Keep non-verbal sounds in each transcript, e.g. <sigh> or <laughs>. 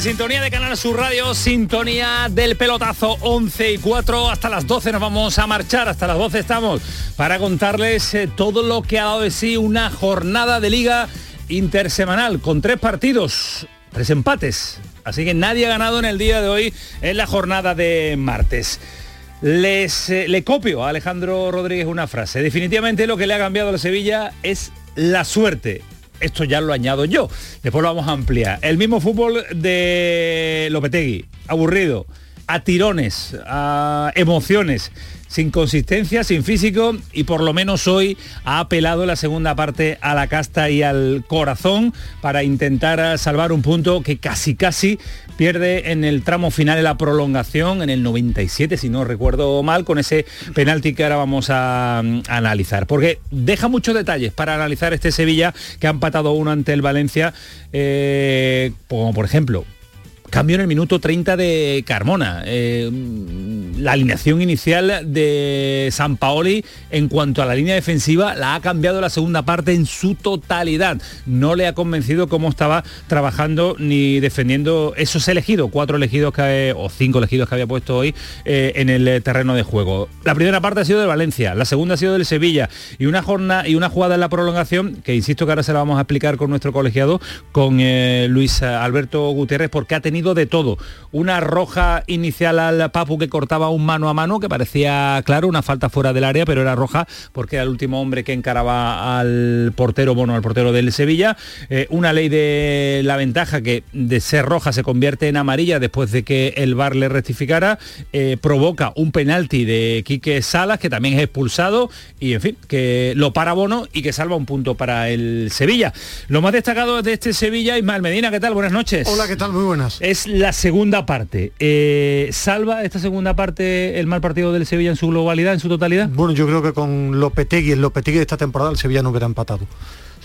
Sintonía de Canal Sur Radio, sintonía del pelotazo 11 y 4 hasta las 12 nos vamos a marchar, hasta las 12 estamos para contarles eh, todo lo que ha dado de sí una jornada de liga intersemanal con tres partidos, tres empates, así que nadie ha ganado en el día de hoy en la jornada de martes. Les eh, le copio a Alejandro Rodríguez una frase. Definitivamente lo que le ha cambiado a la Sevilla es la suerte esto ya lo añado yo. Después lo vamos a ampliar. El mismo fútbol de Lopetegui, aburrido, a tirones, a emociones sin consistencia, sin físico y por lo menos hoy ha apelado la segunda parte a la casta y al corazón para intentar salvar un punto que casi casi pierde en el tramo final de la prolongación en el 97 si no recuerdo mal con ese penalti que ahora vamos a, analizar. Porque deja muchos detalles para analizar este Sevilla que ha empatado uno ante el Valencia eh, como por ejemplo Cambio en el minuto 30 de Carmona. Eh, la alineación inicial de San Paoli en cuanto a la línea defensiva la ha cambiado la segunda parte en su totalidad. No le ha convencido cómo estaba trabajando ni defendiendo esos elegidos, cuatro elegidos que, o cinco elegidos que había puesto hoy eh, en el terreno de juego. La primera parte ha sido de Valencia, la segunda ha sido del Sevilla y una jornada y una jugada en la prolongación que insisto que ahora se la vamos a explicar con nuestro colegiado, con eh, Luis Alberto Gutiérrez, porque ha tenido de todo. Una roja inicial al Papu que cortaba un mano a mano, que parecía, claro, una falta fuera del área, pero era roja porque era el último hombre que encaraba al portero, bueno, al portero del Sevilla. Eh, una ley de la ventaja que de ser roja se convierte en amarilla después de que el VAR le rectificara. Eh, provoca un penalti de Quique Salas, que también es expulsado, y en fin, que lo para Bono y que salva un punto para el Sevilla. Lo más destacado de este Sevilla, Ismael Medina, ¿qué tal? Buenas noches. Hola, ¿qué tal? Muy buenas es la segunda parte. Eh, ¿Salva esta segunda parte el mal partido del Sevilla en su globalidad, en su totalidad? Bueno, yo creo que con Lopetegui, el Lopetegui de esta temporada, el Sevilla no hubiera empatado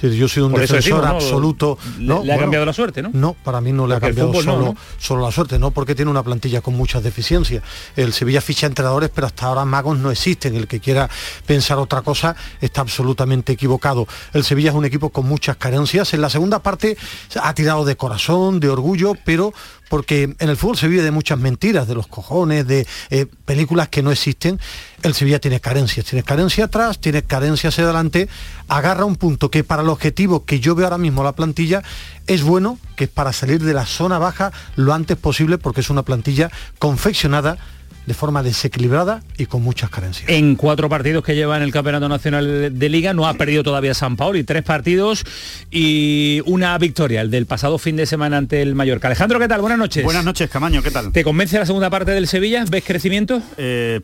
yo soy un defensor absoluto. ¿no? Le, ha cambiado la suerte, ¿no? No, para mí no le ha cambiado solo, solo la suerte, no porque tiene una plantilla con muchas deficiencias. El Sevilla ficha entrenadores, pero hasta ahora magos no existen. El que quiera pensar otra cosa está absolutamente equivocado. El Sevilla es un equipo con muchas carencias. En la segunda parte ha tirado de corazón, de orgullo, pero porque en el fútbol se vive de muchas mentiras, de los cojones, de eh, películas que no existen. El Sevilla tiene carencias, tiene carencia atrás, tiene carencias hacia adelante, agarra un punto que para el objetivo que yo veo ahora mismo la plantilla es bueno, que es para salir de la zona baja lo antes posible, porque es una plantilla confeccionada de forma desequilibrada y con muchas carencias. En cuatro partidos que lleva en el Campeonato Nacional de Liga no ha perdido todavía San Paolo y tres partidos y una victoria, el del pasado fin de semana ante el Mallorca. Alejandro, ¿qué tal? Buenas noches. Buenas noches, Camaño, ¿qué tal? ¿Te convence la segunda parte del Sevilla? ¿Ves crecimiento? Eh,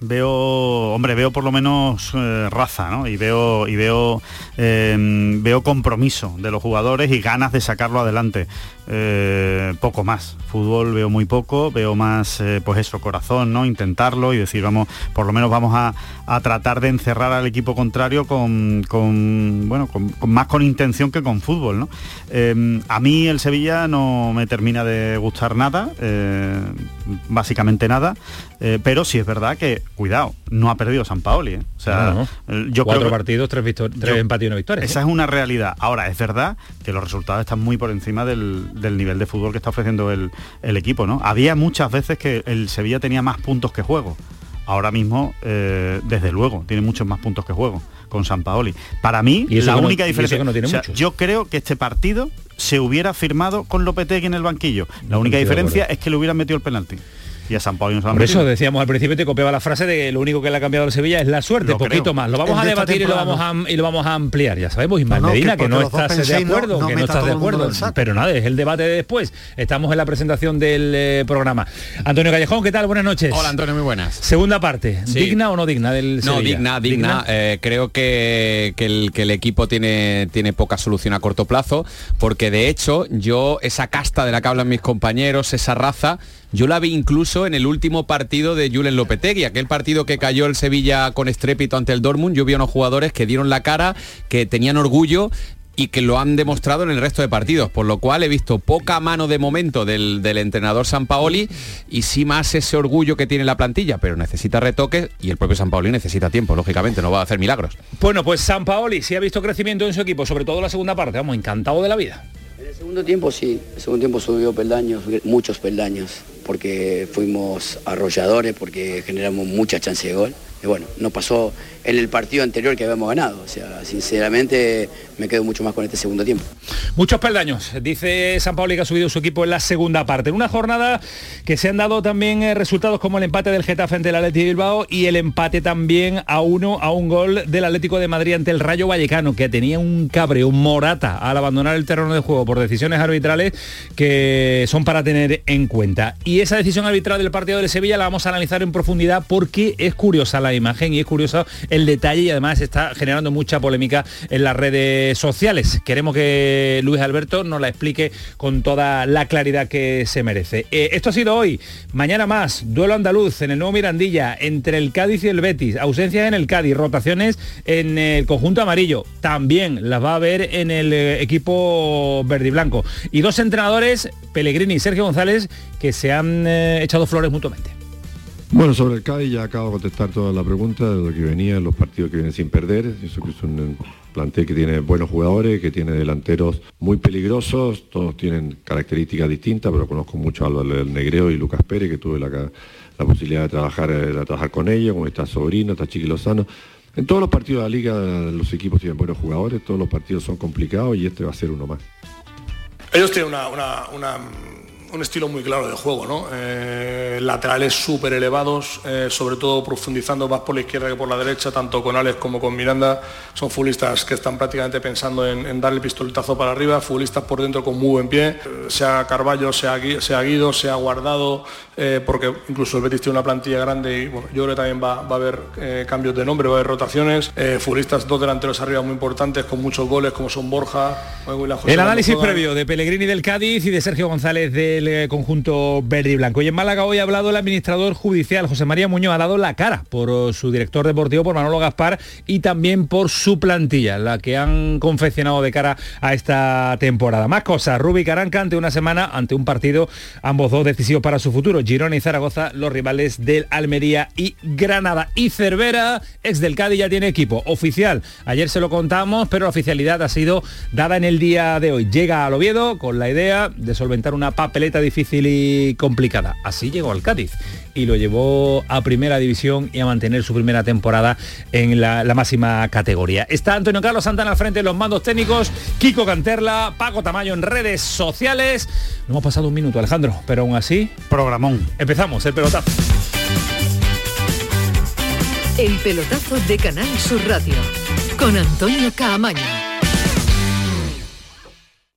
veo, hombre, veo por lo menos eh, raza, ¿no? Y veo, y veo, eh, veo compromiso de los jugadores y ganas de sacarlo adelante. Eh, poco más. Fútbol veo muy poco, veo más, eh, pues eso, corazón, ¿no? Intentarlo y decir, vamos, por lo menos vamos a, tratar de encerrar al equipo contrario con, bueno, con, más con intención que con fútbol, ¿no? Eh, a mí el Sevilla no me termina de gustar nada, básicamente nada, pero sí es verdad que, cuidado, no ha perdido San Paoli, O sea, yo Cuatro partidos, tres, tres empates y una victoria. Esa es una realidad. Ahora, es verdad que los resultados están muy por encima del, del nivel de fútbol que está ofreciendo el, equipo, ¿no? Había muchas veces que el Sevilla tenía más puntos que juego. Ahora mismo, eh, desde luego, tiene muchos más puntos que juego con San Paoli. Para mí, la única diferencia que no tiene yo creo que este partido se hubiera firmado con Lopetegui en el banquillo. La única diferencia es que le hubieran metido el penalti. Y a San Paoli Por eso decíamos al principio, te copiaba la frase de que lo único que le ha cambiado a Sevilla es la suerte, poquito más. Lo vamos a debatir y lo vamos a, y lo vamos a ampliar. Ya sabemos, Ismael Medina, que, no estás de acuerdo, que no estás de acuerdo. Pero nada, es el debate de después. Estamos en la presentación del eh, programa. Antonio Callejón, ¿qué tal? Buenas noches. Hola Antonio, muy buenas. Segunda parte, ¿digna o no digna del No, digna, digna. Eh, creo que, el, que el equipo tiene, tiene poca solución a corto plazo, porque de hecho yo, esa casta de la que hablan mis compañeros, esa raza, yo la vi incluso en el último partido de Julen Lopetegui, aquel partido que cayó el Sevilla con estrépito ante el Dortmund. Yo vi a unos jugadores que dieron la cara, que tenían orgullo y que lo han demostrado en el resto de partidos, por lo cual he visto poca mano de momento del, del entrenador San Paoli y sí más ese orgullo que tiene la plantilla, pero necesita retoques y el propio San Paoli necesita tiempo, lógicamente, no va a hacer milagros. Bueno, pues San Paoli sí ha visto crecimiento en su equipo, sobre todo la segunda parte, vamos, encantado de la vida. En el segundo tiempo sí, el segundo tiempo subió peldaños, muchos peldaños porque fuimos arrolladores, porque generamos mucha chance de gol. Y bueno, no pasó en el partido anterior que habíamos ganado. O sea, sinceramente me quedo mucho más con este segundo tiempo. Muchos peldaños, dice San Pablo que ha subido su equipo en la segunda parte. En una jornada que se han dado también eh, resultados como el empate del Getafe ante el Atlético de Bilbao y el empate también a uno a un gol del Atlético de Madrid ante el Rayo Vallecano, que tenía un cabreo, un morata al abandonar el terreno de juego por decisiones arbitrales que son para tener en cuenta. Y esa decisión arbitral del partido de Sevilla la vamos a analizar en profundidad porque es curiosa la imagen y es curioso el detalle y además está generando mucha polémica en las redes sociales. Queremos que Luis Alberto nos la explique con toda la claridad que se merece. Eh, esto ha sido hoy, mañana más, duelo andaluz en el nuevo Mirandilla entre el Cádiz y el Betis, ausencias en el Cádiz, rotaciones en el conjunto amarillo, también las va a haber en el eh, equipo verde y blanco. Y dos entrenadores, Pellegrini y Sergio González, que se han eh, echado flores mutuamente. Bueno, sobre el Cádiz ya acabo de contestar toda la pregunta de lo que venía, los partidos que vienen sin perder. Eso que es un plantel que tiene buenos jugadores, que tiene delanteros muy peligrosos, todos tienen características distintas, pero conozco mucho a del Negreo y Lucas Pérez, que tuve la, posibilidad de trabajar, eh, de trabajar con ellos, como está Sobrino, está Chiqui Lozano. En todos los partidos de la liga los equipos tienen buenos jugadores, todos los partidos son complicados y este va a ser uno más. Ellos tienen una un estilo muy claro de juego, ¿no? Eh, laterales súper elevados, eh, sobre todo profundizando más por la izquierda que por la derecha, tanto con Alex como con Miranda. Son futbolistas que están prácticamente pensando en, dar el pistoletazo para arriba, futbolistas por dentro con muy buen pie, eh, sea Carballo, sea, sea Guido, sea Guardado, porque incluso el Betis tiene una plantilla grande y bueno, yo creo que también va, a haber cambios de nombre, va a haber rotaciones. futbolistas dos delanteros arriba muy importantes, con muchos goles, como son Borja, El análisis previo de Pellegrini del Cádiz y de Sergio González del eh, conjunto verde y blanco. Y en Málaga hoy ha hablado el administrador judicial, José María Muñoz, ha dado la cara por oh, su director deportivo, por Manolo Gaspar, y también por su plantilla, la que han confeccionado de cara a esta temporada. Más cosas, Rubi Caranca ante una semana, ante un partido, ambos dos decisivos para su futuro. Girona y Zaragoza, los rivales del Almería y Granada. Y Cervera, ex del Cádiz, ya tiene equipo oficial. Ayer se lo contamos, pero la oficialidad ha sido dada en el día de hoy. Llega al Oviedo con la idea de solventar una papeleta difícil y complicada. Así llegó al Cádiz y lo llevó a primera división y a mantener su primera temporada en la, máxima categoría. Está Antonio Carlos Santana al frente de los mandos técnicos, Kiko Canterla, Paco Tamayo en redes sociales. No hemos pasado un minuto, Alejandro, pero aún así... Programón. Empezamos el pelotazo. El pelotazo de Canal Sur Radio con Antonio Caamaño.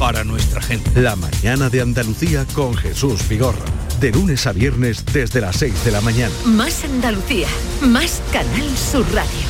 para nuestra gente. La mañana de Andalucía con Jesús Vigorra. De lunes a viernes desde las 6 de la mañana. Más Andalucía, más Canal Sur Radio.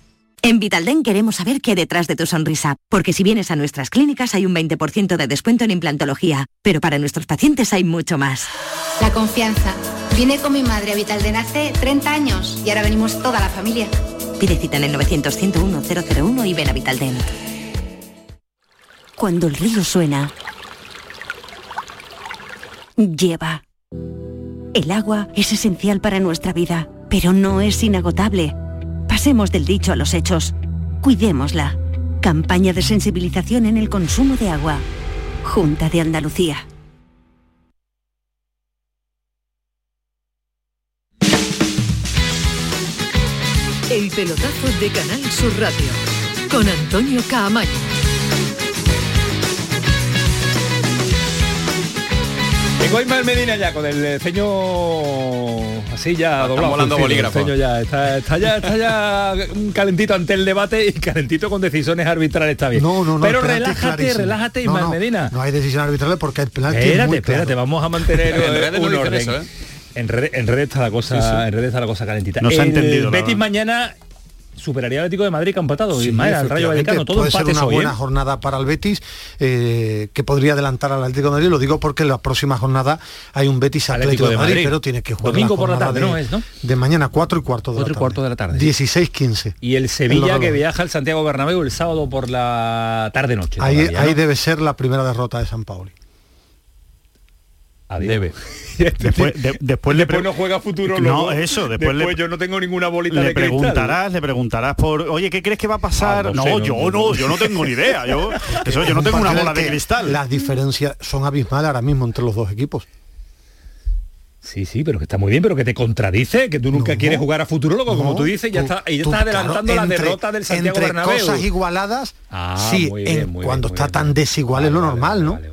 En Vitalden queremos saber qué hay detrás de tu sonrisa, porque si vienes a nuestras clínicas hay un 20% de descuento en implantología, pero para nuestros pacientes hay mucho más. La confianza. Vine con mi madre a Vitalden hace 30 años y ahora venimos toda la familia. Pide cita en el 900-101-001 y ven a Vitalden. Cuando el río suena, lleva. El agua es esencial para nuestra vida, pero no es inagotable. Pasemos del dicho a los hechos. Cuidémosla. Campaña de sensibilización en el consumo de agua. Junta de Andalucía. El pelotazo de Canal Sur Radio con Antonio Caamaño. Tengo a Ismael Medina ya con el ceño así ya doblado. volando el bolígrafo. ceño ya está, está ya está ya calentito ante el debate y calentito con decisiones arbitrales está bien. No, no, no, Pero el es relájate, clarísimo. relájate Ismael no, Medina. No hay decisión arbitral porque el penalti es Espérate, muy espérate, claro. vamos a mantener <laughs> En eh, redes no un orden. eso, ¿eh? En redes en redes está la cosa, Sí, sí. en redes está la cosa calentita. No se ha El entendido, Betis mañana superaría al Atlético de Madrid que ha empatado. Sí, Ismael, al Rayo Vallecano, todo puede ser una hoy, buena ¿eh? jornada para el Betis eh, que podría adelantar al Atlético de Madrid lo digo porque en la próxima jornada hay un Betis Atlético, de, Madrid, pero tiene que jugar Domingo la por la tarde, de, ¿no es, no? de mañana 4 y cuarto de Cuatro y la tarde cuarto de la tarde. 16-15 Y el Sevilla que viaja al Santiago Bernabéu el sábado por la tarde noche. ahí, todavía, ¿no? ahí debe ser la primera derrota de San Paoli Adiós. Debe. <laughs> Después, de- después Después no juega futuro No, eso, después le- yo no tengo ninguna bolita le de cristal. preguntarás, le preguntarás por, oye, ¿qué crees que va a pasar? Ah, no no, sé, no, yo no, no, no. yo no tengo ni idea. Yo, <laughs> eso, yo no tengo una bola de cristal. las diferencias son abismales ahora mismo entre los dos equipos Sí, sí, pero que está muy bien, pero que te contradice, que tú nunca No. quieres jugar a futuro loco, como No, tú dices, y ya tú- está, y ya tú, estás adelantando claro, la derrota del Santiago entre Bernabéu. cosas igualadas Ah, sí muy bien, en- muy bien, cuando está bien, tan desigual es lo Vale, normal vale, no vale, vale.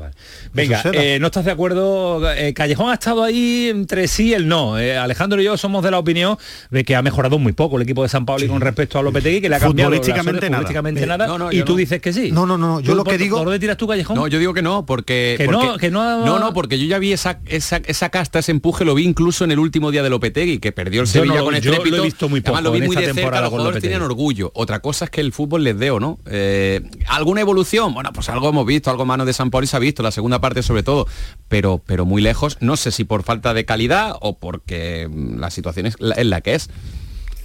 Venga, eh, no estás de acuerdo. eh, Callejón ha estado ahí entre sí y el no. Eh, Alejandro y yo somos de la opinión de que ha mejorado muy poco el equipo de San Pablo con respecto a Lopetegui, que le ha cambiado Futbolísticamente nada. futbolísticamente Eh, nada. no, no, y tú no. dices que sí. No, no, no, yo ¿Tú lo que digo- ¿Por dónde tiras tú, Callejón? No, yo digo que no, porque... Que porque- no, que no- No, no, porque yo ya vi esa, esa, esa casta, ese empuje, lo vi incluso en el último día de Lopetegui, que perdió el Yo Sevilla con yo lo he estrépito. visto muy Además, lo poco vi en muy esta de cerca, los jugadores tenían orgullo. Otra cosa es que el fútbol les dé o no. Eh, ¿Alguna evolución? Bueno, pues algo hemos visto, algo mano de San Pauli se ha visto, la segunda parte sobre todo, pero, pero muy lejos. No sé si por falta de calidad o porque mm, la situación es la, es la que es.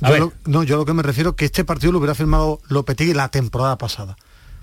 A Yo ver. lo- no, yo lo que me refiero es que este partido lo hubiera firmado Lopetegui la temporada pasada.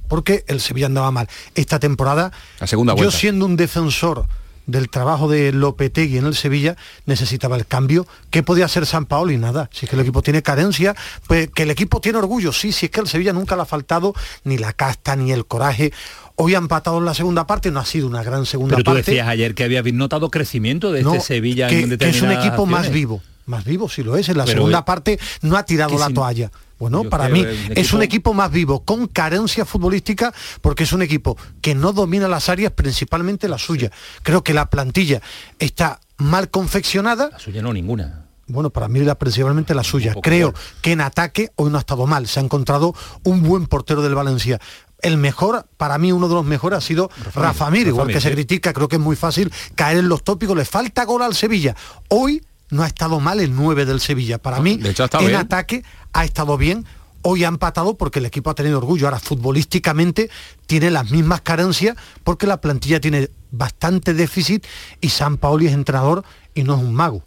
Porque el Sevilla andaba mal. Esta temporada, La segunda yo vuelta. siendo un defensor del trabajo de Lopetegui en el Sevilla, necesitaba el cambio. ¿Qué podía hacer San Paolo? Y nada. Si es que el equipo tiene carencia, pues que el equipo tiene orgullo. Sí, si es que el Sevilla nunca le ha faltado ni la casta ni el coraje. Hoy ha empatado en la segunda parte, no ha sido una gran segunda Pero tú parte. decías ayer que habías notado crecimiento de No, este Sevilla que, en que es un equipo más vivo más vivo si lo es en la Pero, segunda eh, parte no ha tirado la si- toalla bueno yo para mí es un equipo- más vivo con carencia futbolística porque es un equipo que no domina las áreas principalmente la suya creo que la plantilla está mal confeccionada La suya no, ninguna. bueno, para mí la principalmente la suya. Creo que en ataque hoy no ha estado mal. Se ha encontrado un buen portero del Valencia. El mejor, para mí uno de los mejores ha sido Rafa, Mir, igual que se sí. critica, creo que es muy fácil caer en los tópicos. Le falta gol al Sevilla. Hoy no ha estado mal el 9 del Sevilla. Para No, mí, de hecho en bien. ataque ha estado bien. Hoy ha empatado porque el equipo ha tenido orgullo. Ahora, futbolísticamente, tiene las mismas carencias porque la plantilla tiene bastante déficit y San Paoli es entrenador y no es un mago.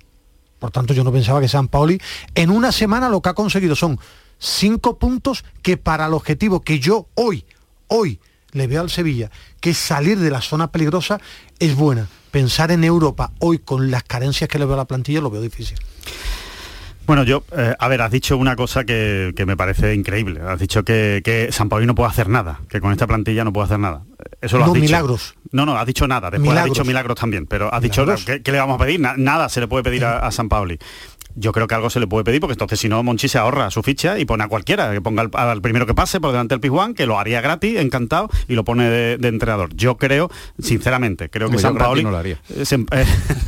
Por tanto, yo no pensaba que San Paoli en una semana lo que ha conseguido son cinco puntos que para el objetivo que yo hoy, hoy le veo al Sevilla, que es salir de la zona peligrosa, es buena. Pensar en Europa hoy con las carencias que le veo a la plantilla lo veo difícil. Bueno, yo, eh, a ver, has dicho una cosa que, me parece increíble. Has dicho que, San Pauli no puede hacer nada, que con esta plantilla no puede hacer nada. Eso lo has no, dicho. milagros. No, no, has dicho nada. Después has dicho milagros también, pero has dicho, ¿qué, le vamos a pedir? nada se le puede pedir a, a San Pauli yo creo que algo se le puede pedir, porque entonces si no, Monchi se ahorra su ficha y pone a cualquiera, que ponga al, primero que pase por delante del Pizjuán, que lo haría gratis, encantado, y lo pone de, entrenador. Yo creo, sinceramente, creo que San Paoli... Eh, eh,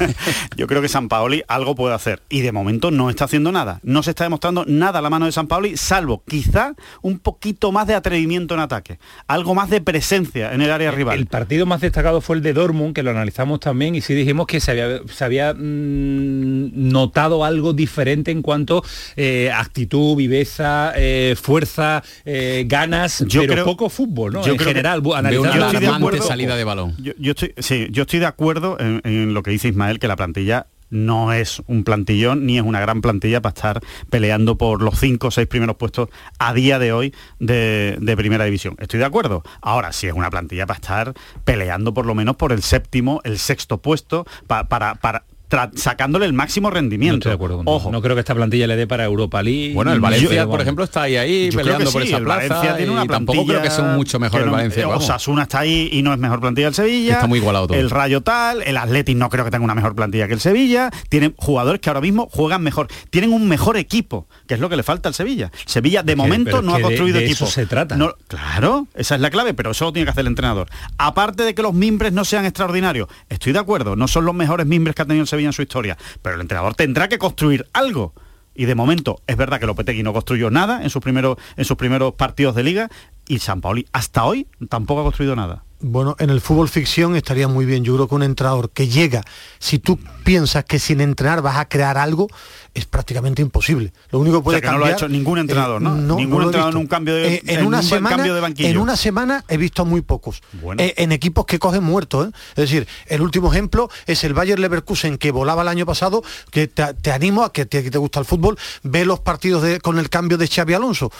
<laughs> yo creo que San Paoli algo puede hacer. Y de momento no está haciendo nada. No se está demostrando nada a la mano de San Paoli, salvo quizá un poquito más de atrevimiento en ataque. Algo más de presencia en el área rival. El partido más destacado fue el de Dortmund, que lo analizamos también, y sí dijimos que se había, se había mm, notado algo diferente en cuanto eh, actitud, viveza, eh, fuerza, eh, ganas, yo pero creo, poco fútbol, ¿no? en general, analizando la salida de balón. Yo, estoy, sí, yo estoy de acuerdo en, lo que dice Ismael, que la plantilla no es un plantillón ni es una gran plantilla para estar peleando por los cinco o seis primeros puestos a día de hoy de, primera división. Estoy de acuerdo. Ahora sí es una plantilla para estar peleando por lo menos por el séptimo, el sexto puesto, para, para sacándole el máximo rendimiento. No Ojo. No creo que esta plantilla le dé para Europa League. Bueno, el Valencia, por ejemplo, está ahí, ahí peleando por esa plaza. Valencia tiene una tampoco creo que sea mucho mejor el Valencia. Osasuna está ahí y no es mejor plantilla el Sevilla. Está muy igualado todo. El Rayo tal, el Athletic no creo que tenga una mejor plantilla que el Sevilla. Tienen jugadores que ahora mismo juegan mejor. Tienen un mejor equipo, que es lo que le falta al Sevilla. Sevilla de momento no ha construido equipo. Eso se trata. claro, esa es la clave, pero eso lo tiene que hacer el entrenador. Aparte de que los mimbres no sean extraordinarios, estoy de acuerdo, no son los mejores mimbres que ha tenido el Sevilla en su historia pero el entrenador tendrá que construir algo. Y de momento es verdad que Lopetegui no construyó nada en sus primeros, en sus primeros partidos de liga y San Paoli hasta hoy tampoco ha construido nada. Bueno, en el fútbol ficción estaría muy bien. Yo creo que un entrenador que llega, si tú piensas que sin entrenar vas a crear algo, es prácticamente imposible. Lo único que puede no lo ha hecho ningún entrenador, ¿no? Eh, ningún entrenador en un cambio de, eh, en, una semana, de banquillo. En una semana he visto muy pocos. Eh, en equipos que cogen muertos. Es decir, el último ejemplo es el Bayer Leverkusen que volaba el año pasado, que te, animo a que te, te, gusta el fútbol, ve los partidos de, con el cambio de Xavi Alonso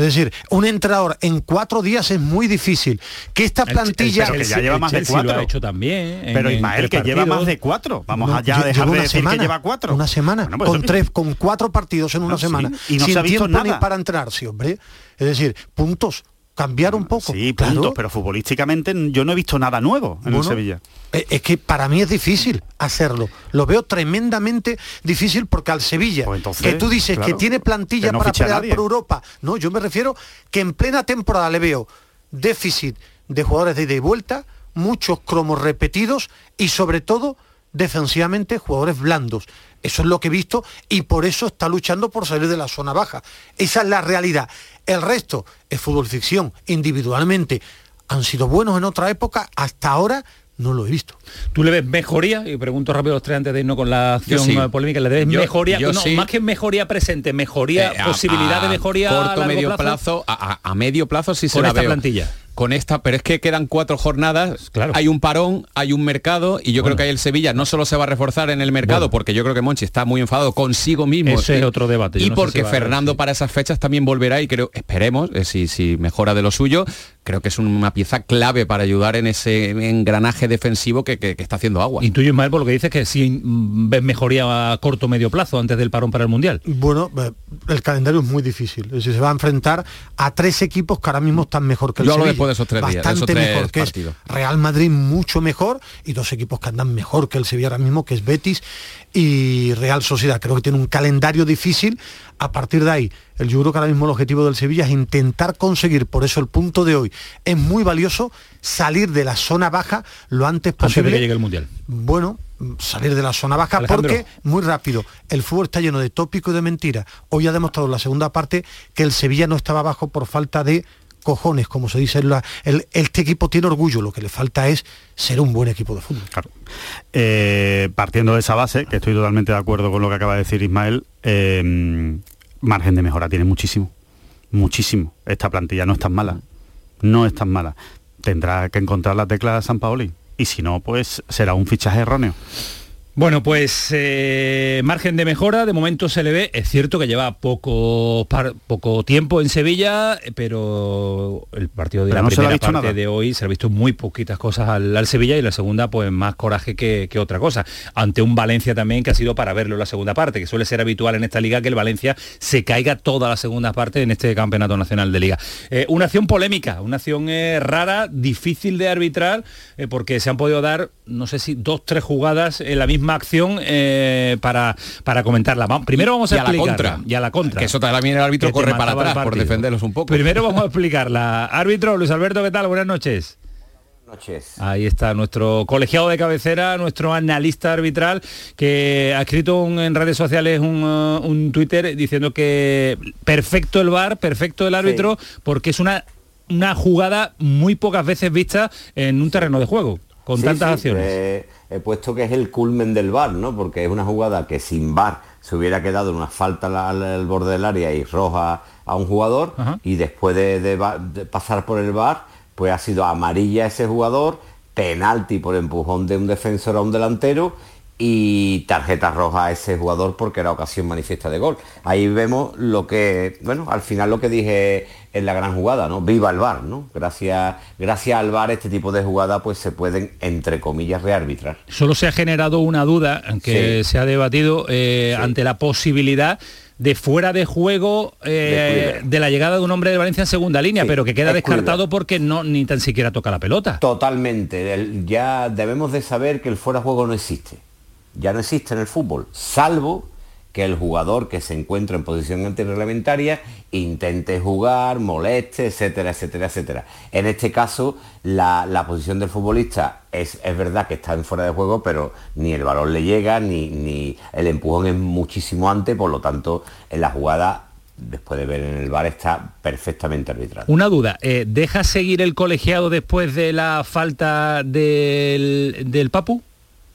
es decir, un entrenador en cuatro días es muy difícil. Que esta plantilla... El, que ya lleva más de cuatro. Lo ha hecho también. Pero Ismael, que lleva más de cuatro. Vamos allá a dejar de decir semana, que lleva cuatro. Una semana. Pues con tres, con cuatro partidos en una semana. Y no sin se ha visto nada. para entrenarse, hombre. Es decir, puntos cambiar un poco. Sí, puntos, pero futbolísticamente yo no he visto nada nuevo en el Sevilla. Eh, es que para mí es difícil hacerlo. Lo veo tremendamente difícil porque al Sevilla, pues que tú dices que tiene plantilla para pelear por Europa, no, yo me refiero que en plena temporada le veo déficit de jugadores de ida y vuelta, muchos cromos repetidos y sobre todo defensivamente jugadores blandos. Eso es lo que he visto y por eso está luchando por salir de la zona baja. Esa es la realidad. El resto es fútbol ficción. Individualmente han sido buenos en otra época, hasta ahora no lo he visto. ¿Tú le ves mejoría? Y pregunto rápido a los tres antes de irnos con la acción polémica. ¿Le ves mejoría? no, más que mejoría presente, mejoría, eh, posibilidad de mejoría corto, a medio plazo. a, medio plazo sí se la esta plantilla con esta, pero es que quedan cuatro jornadas, claro. hay un parón, hay un mercado y yo creo que ahí el Sevilla no solo se va a reforzar en el mercado, porque yo creo que Monchi está muy enfadado consigo mismo. Ese es otro debate. y porque Fernando para esas fechas también volverá y creo, esperemos, eh, si, si mejora de lo suyo, creo que es una pieza clave para ayudar en ese engranaje defensivo que, está haciendo agua. Y tú, Ismael, por lo que dices que si ves mejoría a corto o medio plazo antes del parón para el Mundial. Bueno, eh, el calendario es muy difícil. Es decir, se va a enfrentar a tres equipos que ahora mismo están mejor que el Sevilla de esos tres días, Bastante mejor, que es Real Madrid mucho mejor y dos equipos que andan mejor que el Sevilla ahora mismo, que es Betis y Real Sociedad. Creo que tiene un calendario difícil. A partir de ahí, el, yo creo que ahora mismo el objetivo del Sevilla es intentar conseguir, por eso el punto de hoy es muy valioso, salir de la zona baja lo antes posible. Antes de que llegue el Mundial. Bueno, salir de la zona baja porque muy rápido el fútbol está lleno de tópicos y de mentiras hoy ha demostrado en la segunda parte que el Sevilla no estaba bajo por falta de cojones, como se dice, el, este equipo tiene orgullo, lo que le falta es ser un buen equipo de fútbol. Eh, partiendo de esa base, que estoy totalmente de acuerdo con lo que acaba de decir Ismael, eh, margen de mejora tiene muchísimo muchísimo. Esta plantilla no es tan mala, no es tan mala. Tendrá que encontrar la tecla de San Paoli y si no, pues será un fichaje erróneo. Bueno, pues eh, margen de mejora, de momento se le ve, es cierto que lleva poco, poco tiempo en Sevilla, pero el partido de la primera parte de hoy se ha visto muy poquitas cosas al, Sevilla y la segunda pues más coraje que, otra cosa, ante un Valencia también que ha sido para verlo la segunda parte, que suele ser habitual en esta liga que el Valencia se caiga toda la segunda parte en este campeonato nacional de liga. Eh, una acción polémica, una acción eh, rara, difícil de arbitrar, porque se han podido dar, no sé si dos, tres jugadas en la misma acción eh, para, para comentarla. primero vamos a, y a la contra. Y a la contra. Que eso también el árbitro corre para atrás por defenderlos un poco. Primero vamos a <laughs> explicarla. Árbitro, Luis Alberto, ¿qué tal? Buenas noches. Noches. Ahí está nuestro colegiado de cabecera, nuestro analista arbitral, que ha escrito en redes sociales un, uh, un, Twitter diciendo que perfecto el VAR, perfecto el árbitro, porque es una, una jugada muy pocas veces vista en un terreno de juego con tantas acciones. Eh, he puesto que es el culmen del bar, ¿no? Porque es una jugada que sin bar se hubiera quedado en una falta al, borde del área y roja a un jugador y después de, pasar por el bar, pues ha sido amarilla ese jugador, penalti por empujón de un defensor a un delantero y tarjeta roja a ese jugador porque era ocasión manifiesta de gol. Ahí vemos lo que, bueno, al final lo que dije en la gran jugada, ¿no? Viva el VAR, ¿no? Gracias, gracias al VAR este tipo de jugada pues se pueden, entre comillas, rearbitrar. Solo se ha generado una duda que se ha debatido eh, ante la posibilidad de fuera de juego eh, de, la llegada de un hombre de Valencia en segunda línea, pero que queda descartado porque no ni tan siquiera toca la pelota. Totalmente. ya debemos de saber que el fuera de juego no existe ya no existe en el fútbol, salvo que el jugador que se encuentra en posición antirreglamentaria intente jugar, moleste, etcétera, etcétera, etcétera. En este caso, la, posición del futbolista es, es, verdad que está en fuera de juego, pero ni el balón le llega, ni, ni el empujón es muchísimo antes, por lo tanto, en la jugada después de ver en el bar está perfectamente arbitrado. Una duda, eh, ¿deja seguir el colegiado después de la falta del, del Papu?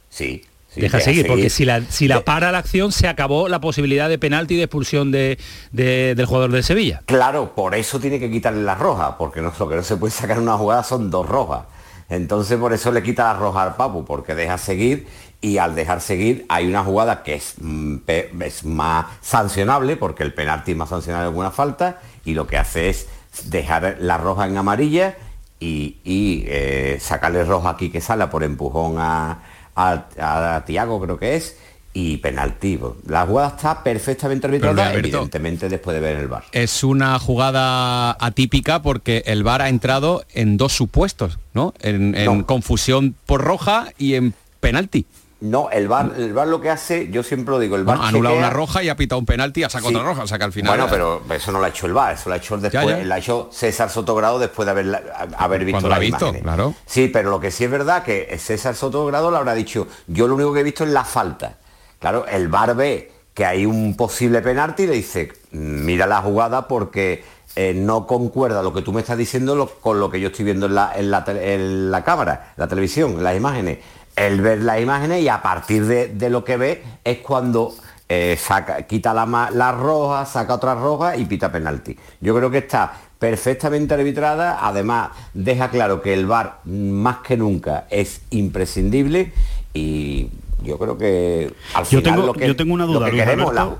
Sí, deja, seguir, porque si la, si la para la acción se acabó la posibilidad de penalti y de expulsión de, del jugador de Sevilla. Claro, por eso tiene que quitarle la roja, porque no, lo que no se puede sacar en una jugada son dos rojas. Entonces por eso le quita la roja al Papu, porque deja seguir y al dejar seguir hay una jugada que es, mm, es más sancionable, porque el penalti es más sancionable que una falta, y lo que hace es dejar la roja en amarilla y, eh, sacarle roja aquí que sale por empujón a, a, Tiago creo que es, y penalti. La jugada está perfectamente arbitrada, evidentemente después de ver el VAR. Es una jugada atípica porque el VAR ha entrado en dos supuestos, ¿no? En, confusión por roja y en penalti. No, el VAR, el VAR lo que hace, yo siempre lo digo, el VAR ha anulado una roja y ha pitado un penalti, ha sacado otra roja, o sea que al final. Bueno, pero eso no lo ha hecho el VAR, eso lo ha hecho después, ha hecho César Sotogrado después de haber, haber visto la, visto, claro. Sí, pero lo que sí es verdad que César Sotogrado le habrá dicho, yo lo único que he visto es la falta. Claro, el VAR ve que hay un posible penalti y le dice, mira la jugada porque eh, no concuerda lo que tú me estás diciendo con lo que yo estoy viendo en la, en la, en la cámara, la televisión, las imágenes el ver las imágenes y a partir de, lo que ve es cuando eh, saca, quita la, la, roja, saca otra roja y pita penalti. Yo creo que está perfectamente arbitrada, además deja claro que el VAR más que nunca es imprescindible y yo creo que al yo tengo, yo tengo una duda, Luis Alberto,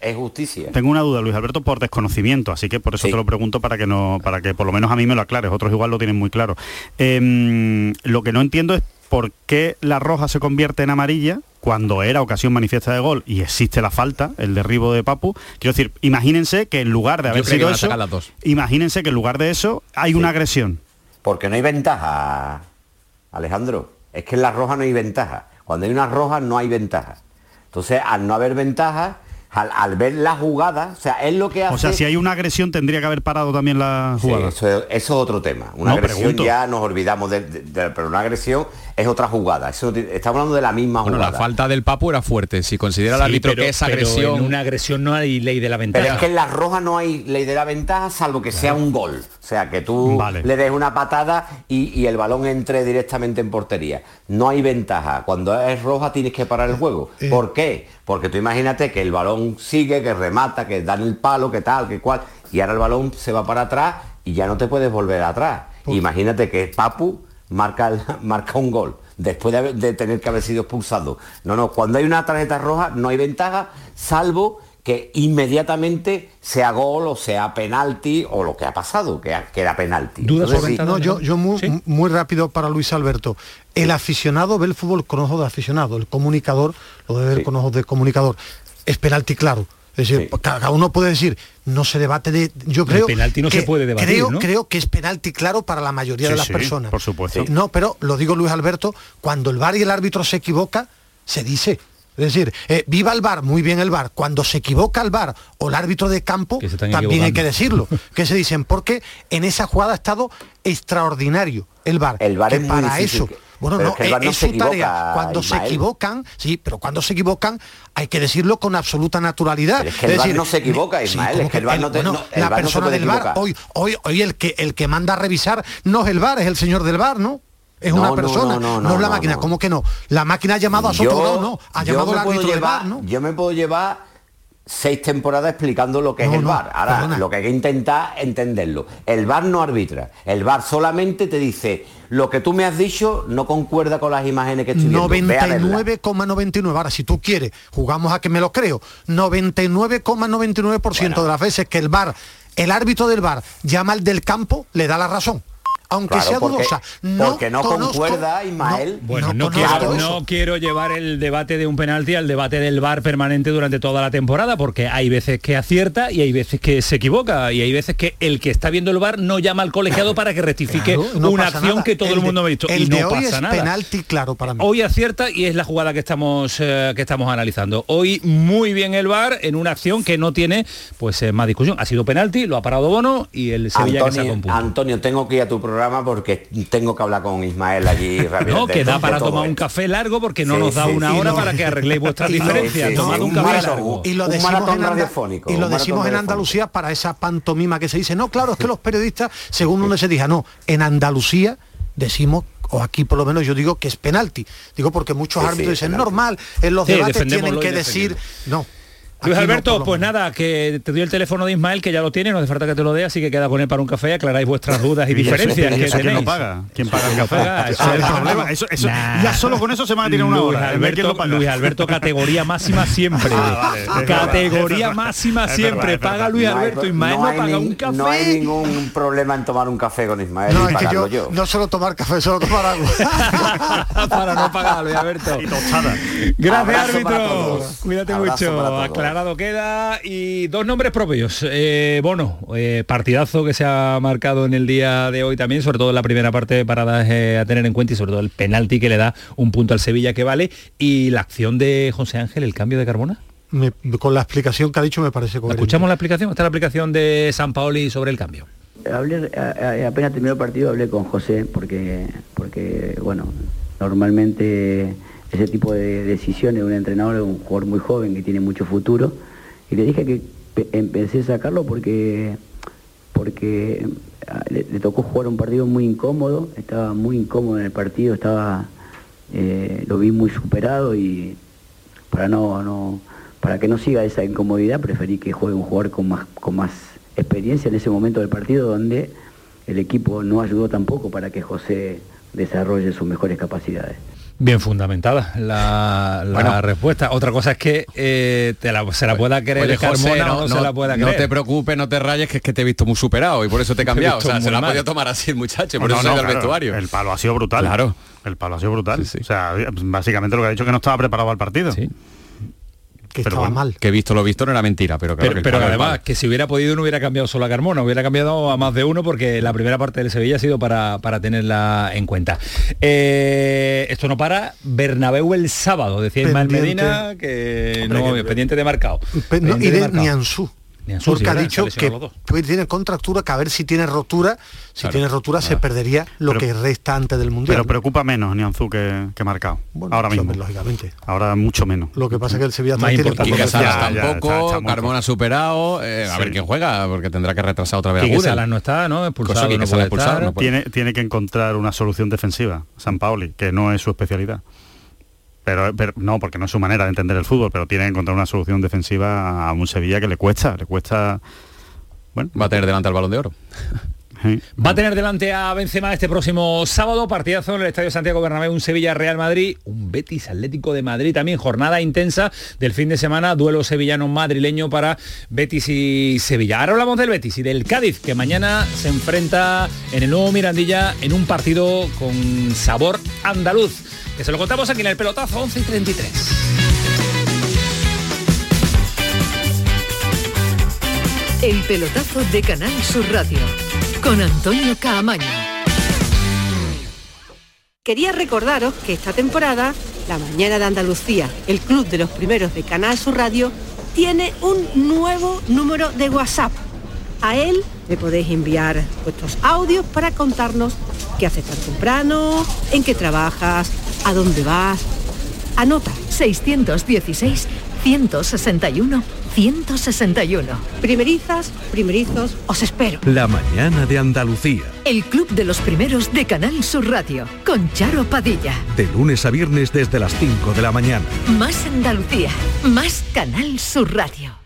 es, justicia. Tengo una duda, Luis Alberto, por desconocimiento, así que por eso te lo pregunto para que no, para que por lo menos a mí me lo aclares, otros igual lo tienen muy claro. Em, lo que no entiendo es por qué la roja se convierte en amarilla cuando era ocasión manifiesta de gol y existe la falta, el derribo de Papu. Quiero decir, imagínense que en lugar de haber sido eso, imagínense que en lugar de eso hay una agresión. Porque no hay ventaja, Alejandro. Es que en la roja no hay ventaja. Cuando hay una roja no hay ventaja. Entonces, al no haber ventaja, al, ver la jugada, o sea, es lo que hace... O sea, si hay una agresión tendría que haber parado también la jugada. eso, es otro tema. Una agresión ya nos olvidamos de, Pero una agresión es otra jugada. Eso, estamos hablando de la misma jugada. la falta del Papu era fuerte. Si considera el árbitro que es agresión... Pero en una agresión no hay ley de la ventaja. Pero es que en la roja no hay ley de la ventaja, salvo que sea un gol. O sea, que tú le des una patada y, el balón entre directamente en portería. No hay ventaja. Cuando es roja tienes que parar el juego. Eh. ¿Por qué? Porque tú imagínate que el balón sigue, que remata, que dan el palo, que tal, que cual, y ahora el balón se va para atrás y ya no te puedes volver atrás. Imagínate que Papu marca, <laughs> marca un gol después de, de, tener que haber sido expulsado. No, no, cuando hay una tarjeta roja no hay ventaja, salvo que inmediatamente sea gol o sea penalti o lo que ha pasado, que, que era penalti. Entonces, sí. no, yo, yo muy, ¿Sí? muy rápido para Luis Alberto. El aficionado ve el fútbol con ojos de aficionado, el comunicador lo debe ver sí. con ojos de comunicador. Es penalti claro. Es decir, sí. cada uno puede decir, no se debate de. Yo creo. El penalti no que, se puede debatir. Creo, ¿no? creo que es penalti claro para la mayoría sí, de las sí, personas. Por supuesto. No, pero lo digo Luis Alberto, cuando el VAR y el árbitro se equivoca, se dice. Es decir, eh, viva el VAR, muy bien el VAR. Cuando se equivoca el VAR o el árbitro de campo, también hay que decirlo. <laughs> que se dicen, porque en esa jugada ha estado extraordinario el VAR. El VAR que es para eso. Bueno, Pero no, es que el VAR no es se su tarea. equivoca, Cuando se equivocan, sí, pero cuando se equivocan hay que decirlo con absoluta naturalidad. Pero es que el VAR no se equivoca, Ismael, ¿cómo es que el VAR no te- bueno, no- el la VAR no se persona puede del VAR, equivocar. hoy, hoy, hoy el que el que manda a revisar no es el VAR, es el señor del VAR, ¿no? Es No, una persona, no, no, no, es la máquina. ¿Cómo que no? La máquina ha llamado a Soto no, ha llamado al árbitro del VAR, ¿no? Yo me puedo llevar seis temporadas explicando lo que es el VAR. Ahora, perdona. lo que hay que intentar entenderlo. El VAR no arbitra. El VAR solamente te dice lo que tú me has dicho no concuerda con las imágenes que estoy viendo. Ve a verla. 99,99. Ahora, si tú quieres, jugamos a que me lo creo. 99,99% de las veces que el VAR, el árbitro del VAR llama al del campo, le da la razón. Aunque Claro, sea porque- dudosa. No porque no conozco- concuerda, Ismael. Bueno, no, no quiero, conozco eso. no quiero llevar el debate de un penalti al debate del VAR permanente durante toda la temporada, porque hay veces que acierta y hay veces que se equivoca, y hay veces que el que está viendo el VAR no llama al colegiado para que rectifique Claro, no una acción nada. que todo el, de- mundo ha visto. El y no de hoy pasa es nada. penalti claro para mí. Hoy acierta y es la jugada que estamos eh, que estamos analizando. Hoy muy bien el VAR en una acción que no tiene pues eh, más discusión. Ha sido penalti, lo ha parado Bono y el Sevilla que saca un punto. Antonio, tengo que ir a tu programa porque tengo que hablar con Ismael allí <laughs> rápido. No, que da para tomar un café largo porque no Sí, nos da sí, una sí, hora no. para que arregléis vuestras <laughs> diferencias. sí, sí, Tomad sí, un un café maratón. largo. y lo decimos maratón en radiofónico, y lo decimos maratón en Andalucía para esa pantomima que se dice no claro es que los periodistas según uno se diga no en Andalucía decimos o aquí por lo menos yo digo que es penalti digo porque muchos Sí, árbitros dicen penalti. normal en los Sí, debates tienen que decir no Luis no, Alberto, pues nada, que te doy el teléfono de Ismael, que ya lo tiene, no hace falta que te lo dé, así que queda con él para un café, aclaráis vuestras <laughs> dudas y, ¿Y eso- diferencias y que eso quién lo paga? ¿Quién paga el ¿Quién lo café? paga? Eso el problema. Eso- eso- ya solo con eso se van a tirar una Luis hora. Lo Alberto, paga. Luis Alberto, <laughs> categoría máxima siempre. Ah, vale, categoría verdad. máxima siempre. verdad, paga. Luis No Alberto, Ismael no, paga un café. No hay ningún problema en tomar un café con Ismael no y es que yo yo. no suelo tomar café solo tomar agua <laughs> para no pagar, Luis Alberto. Y tostada. Gracias, árbitro. todos. Cuídate Abrazo mucho. Aclarado queda. Y dos nombres propios. Eh, Bono, eh, partidazo que se ha marcado en el día de hoy también, sobre todo en la primera parte de paradas eh, a tener en cuenta y sobre todo el penalti que le da un punto al Sevilla que vale. Y la acción de José Ángel, el cambio de Carbona. Me- con la explicación que ha dicho me parece ¿La coherente. escuchamos la aplicación? Está la aplicación de San Paoli sobre el cambio. Hablé, a- a- apenas terminó el partido hablé con José porque, porque bueno, normalmente ese tipo de decisiones de un entrenador es un jugador muy joven que tiene mucho futuro y le dije que pe- empecé a sacarlo porque porque ah, le, le tocó jugar un partido muy incómodo, estaba muy incómodo en el partido, estaba eh, lo vi muy superado y para no, no para que no siga esa incomodidad preferí que juegue un jugador con más con más experiencia en ese momento del partido donde el equipo no ayudó tampoco para que José desarrolle sus mejores capacidades. Bien fundamentada la, la Bueno. respuesta. Otra cosa es que eh, te la- se la pueda querer Oye, José, Carmona o no, se la pueda no creer. te preocupes, no te rayes, que es que te he visto muy superado y por eso te he Te he cambiado. O sea, se la ha podido tomar así el muchacho, por No, eso no, vestuario. El palo ha sido brutal. Claro. El palo ha sido brutal. O sea, básicamente lo que ha dicho es que no estaba preparado al partido. Que Pero estaba bueno. mal Que visto lo visto no era mentira, pero claro Pero, que pero además, que si hubiera podido no hubiera cambiado solo a Carmona, hubiera cambiado a más de uno porque la primera parte del Sevilla ha sido para, para tenerla en cuenta. Eh, esto no para, Bernabéu el sábado, decía Ismael. Medina, que Hombre, no, que- pendiente de marcado. Pe- no, Pendiente y de marcado. Nianzú. Porque sí, ha dicho que tiene contractura, que a ver si tiene rotura, si Claro. tiene rotura se perdería lo Pero- que resta antes del Mundial. Pero preocupa menos Nianzú que, que marcado. ahora mismo. hombre, lógicamente. Ahora mucho menos. Lo que pasa es que el Sevilla Más tiene importante tampoco, está- está muy Carmona superado, eh, a Sí. ver quién juega, porque tendrá que retrasar otra vez a. Salas no está, ¿no? Expulsado, no puede expulsado, no puede. Tiene, tiene que encontrar una solución defensiva, San Paoli, que no es su especialidad. Pero, no, porque no es su manera de entender el fútbol, pero tiene que encontrar una solución defensiva a un Sevilla que le cuesta, le cuesta... Bueno, va a tener delante el balón de oro. <laughs> Va a tener delante a Benzema este próximo sábado, partidazo en el Estadio Santiago Bernabéu, un Sevilla-Real Madrid, un Betis Atlético de Madrid también, jornada intensa del fin de semana, duelo sevillano madrileño para Betis y Sevilla. Ahora hablamos del Betis y del Cádiz, que mañana se enfrenta en el nuevo Mirandilla en un partido con sabor andaluz, que se lo contamos aquí en el pelotazo 11 y 33. El pelotazo de Canal Sur Radio con Antonio Caamaño. Quería recordaros que esta temporada, La Mañana de Andalucía, el club de los primeros de Canal Sur Radio, tiene un nuevo número de WhatsApp. A él le podéis enviar vuestros audios para contarnos qué haces tan temprano, en qué trabajas, a dónde vas. Anota 616 161 161. Primerizas, primerizos, os espero. La mañana de Andalucía. El club de los primeros de Canal Sur Radio, con Charo Padilla. De lunes a viernes desde las 5 de la mañana. Más Andalucía, más Canal Sur Radio.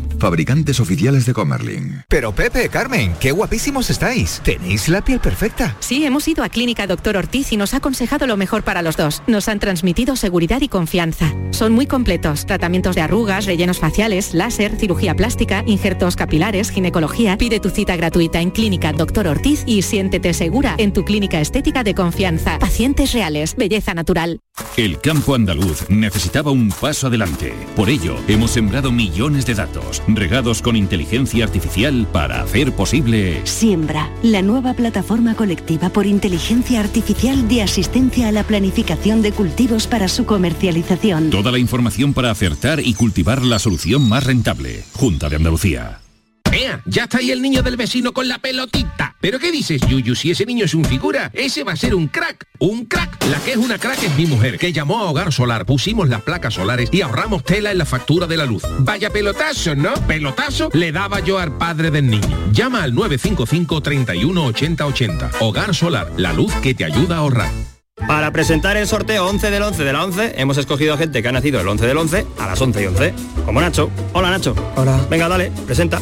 Fabricantes oficiales de Comerling. Pero Pepe, Carmen, qué guapísimos estáis. Tenéis la piel perfecta. Sí, hemos ido a Clínica Doctor Ortiz y nos ha aconsejado lo mejor para los dos. Nos han transmitido seguridad y confianza. Son muy completos. Tratamientos de arrugas, rellenos faciales, láser, cirugía plástica, injertos capilares, ginecología. Pide tu cita gratuita en Clínica Doctor Ortiz y siéntete segura en tu clínica estética de confianza. Pacientes reales, belleza natural. El campo andaluz necesitaba un paso adelante. Por ello, hemos sembrado millones de datos, regados con inteligencia artificial para hacer posible... Siembra, la nueva plataforma colectiva por inteligencia artificial de asistencia a la planificación de cultivos para su comercialización. Toda la información para acertar y cultivar la solución más rentable. Junta de Andalucía. ¡Ea! Ya está ahí el niño del vecino con la pelotita. ¿Pero qué dices, Yuyu? Si ese niño es un figura, ese va a ser un crack. ¡Un crack! La que es una crack es mi mujer, que llamó a Hogar Solar, pusimos las placas solares y ahorramos tela en la factura de la luz. Vaya pelotazo, ¿no? Pelotazo le daba yo al padre del niño. Llama al 955 31 80 80. Hogar Solar, la luz que te ayuda a ahorrar. Para presentar el sorteo 11 del 11 de la 11, hemos escogido a gente que ha nacido el 11 del 11 a las 11 y 11. Como Nacho. Hola, Nacho. Hola. Venga, dale, presenta.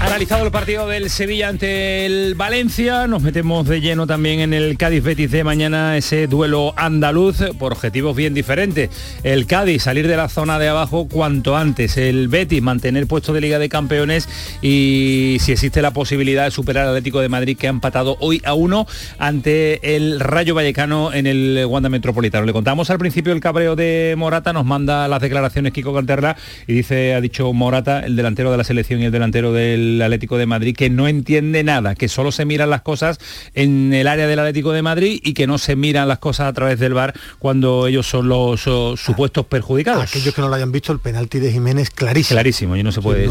Analizado el partido del Sevilla ante el Valencia, nos metemos de lleno también en el Cádiz Betis de mañana, ese duelo andaluz por objetivos bien diferentes. El Cádiz salir de la zona de abajo cuanto antes, el Betis mantener puesto de Liga de Campeones y si existe la posibilidad de superar al Atlético de Madrid que ha empatado hoy a uno ante el Rayo Vallecano en el Wanda Metropolitano. Le contamos al principio el cabreo de Morata, nos manda las declaraciones Kiko Canterla y dice, ha dicho Morata, el delantero de la selección y el delantero del Atlético de Madrid que no entiende nada, que solo se miran las cosas en el área del Atlético de Madrid y que no se miran las cosas a través del bar cuando ellos son los supuestos perjudicados. Aquellos que no lo hayan visto, el penalti de Jiménez clarísimo. Clarísimo, y no se puede.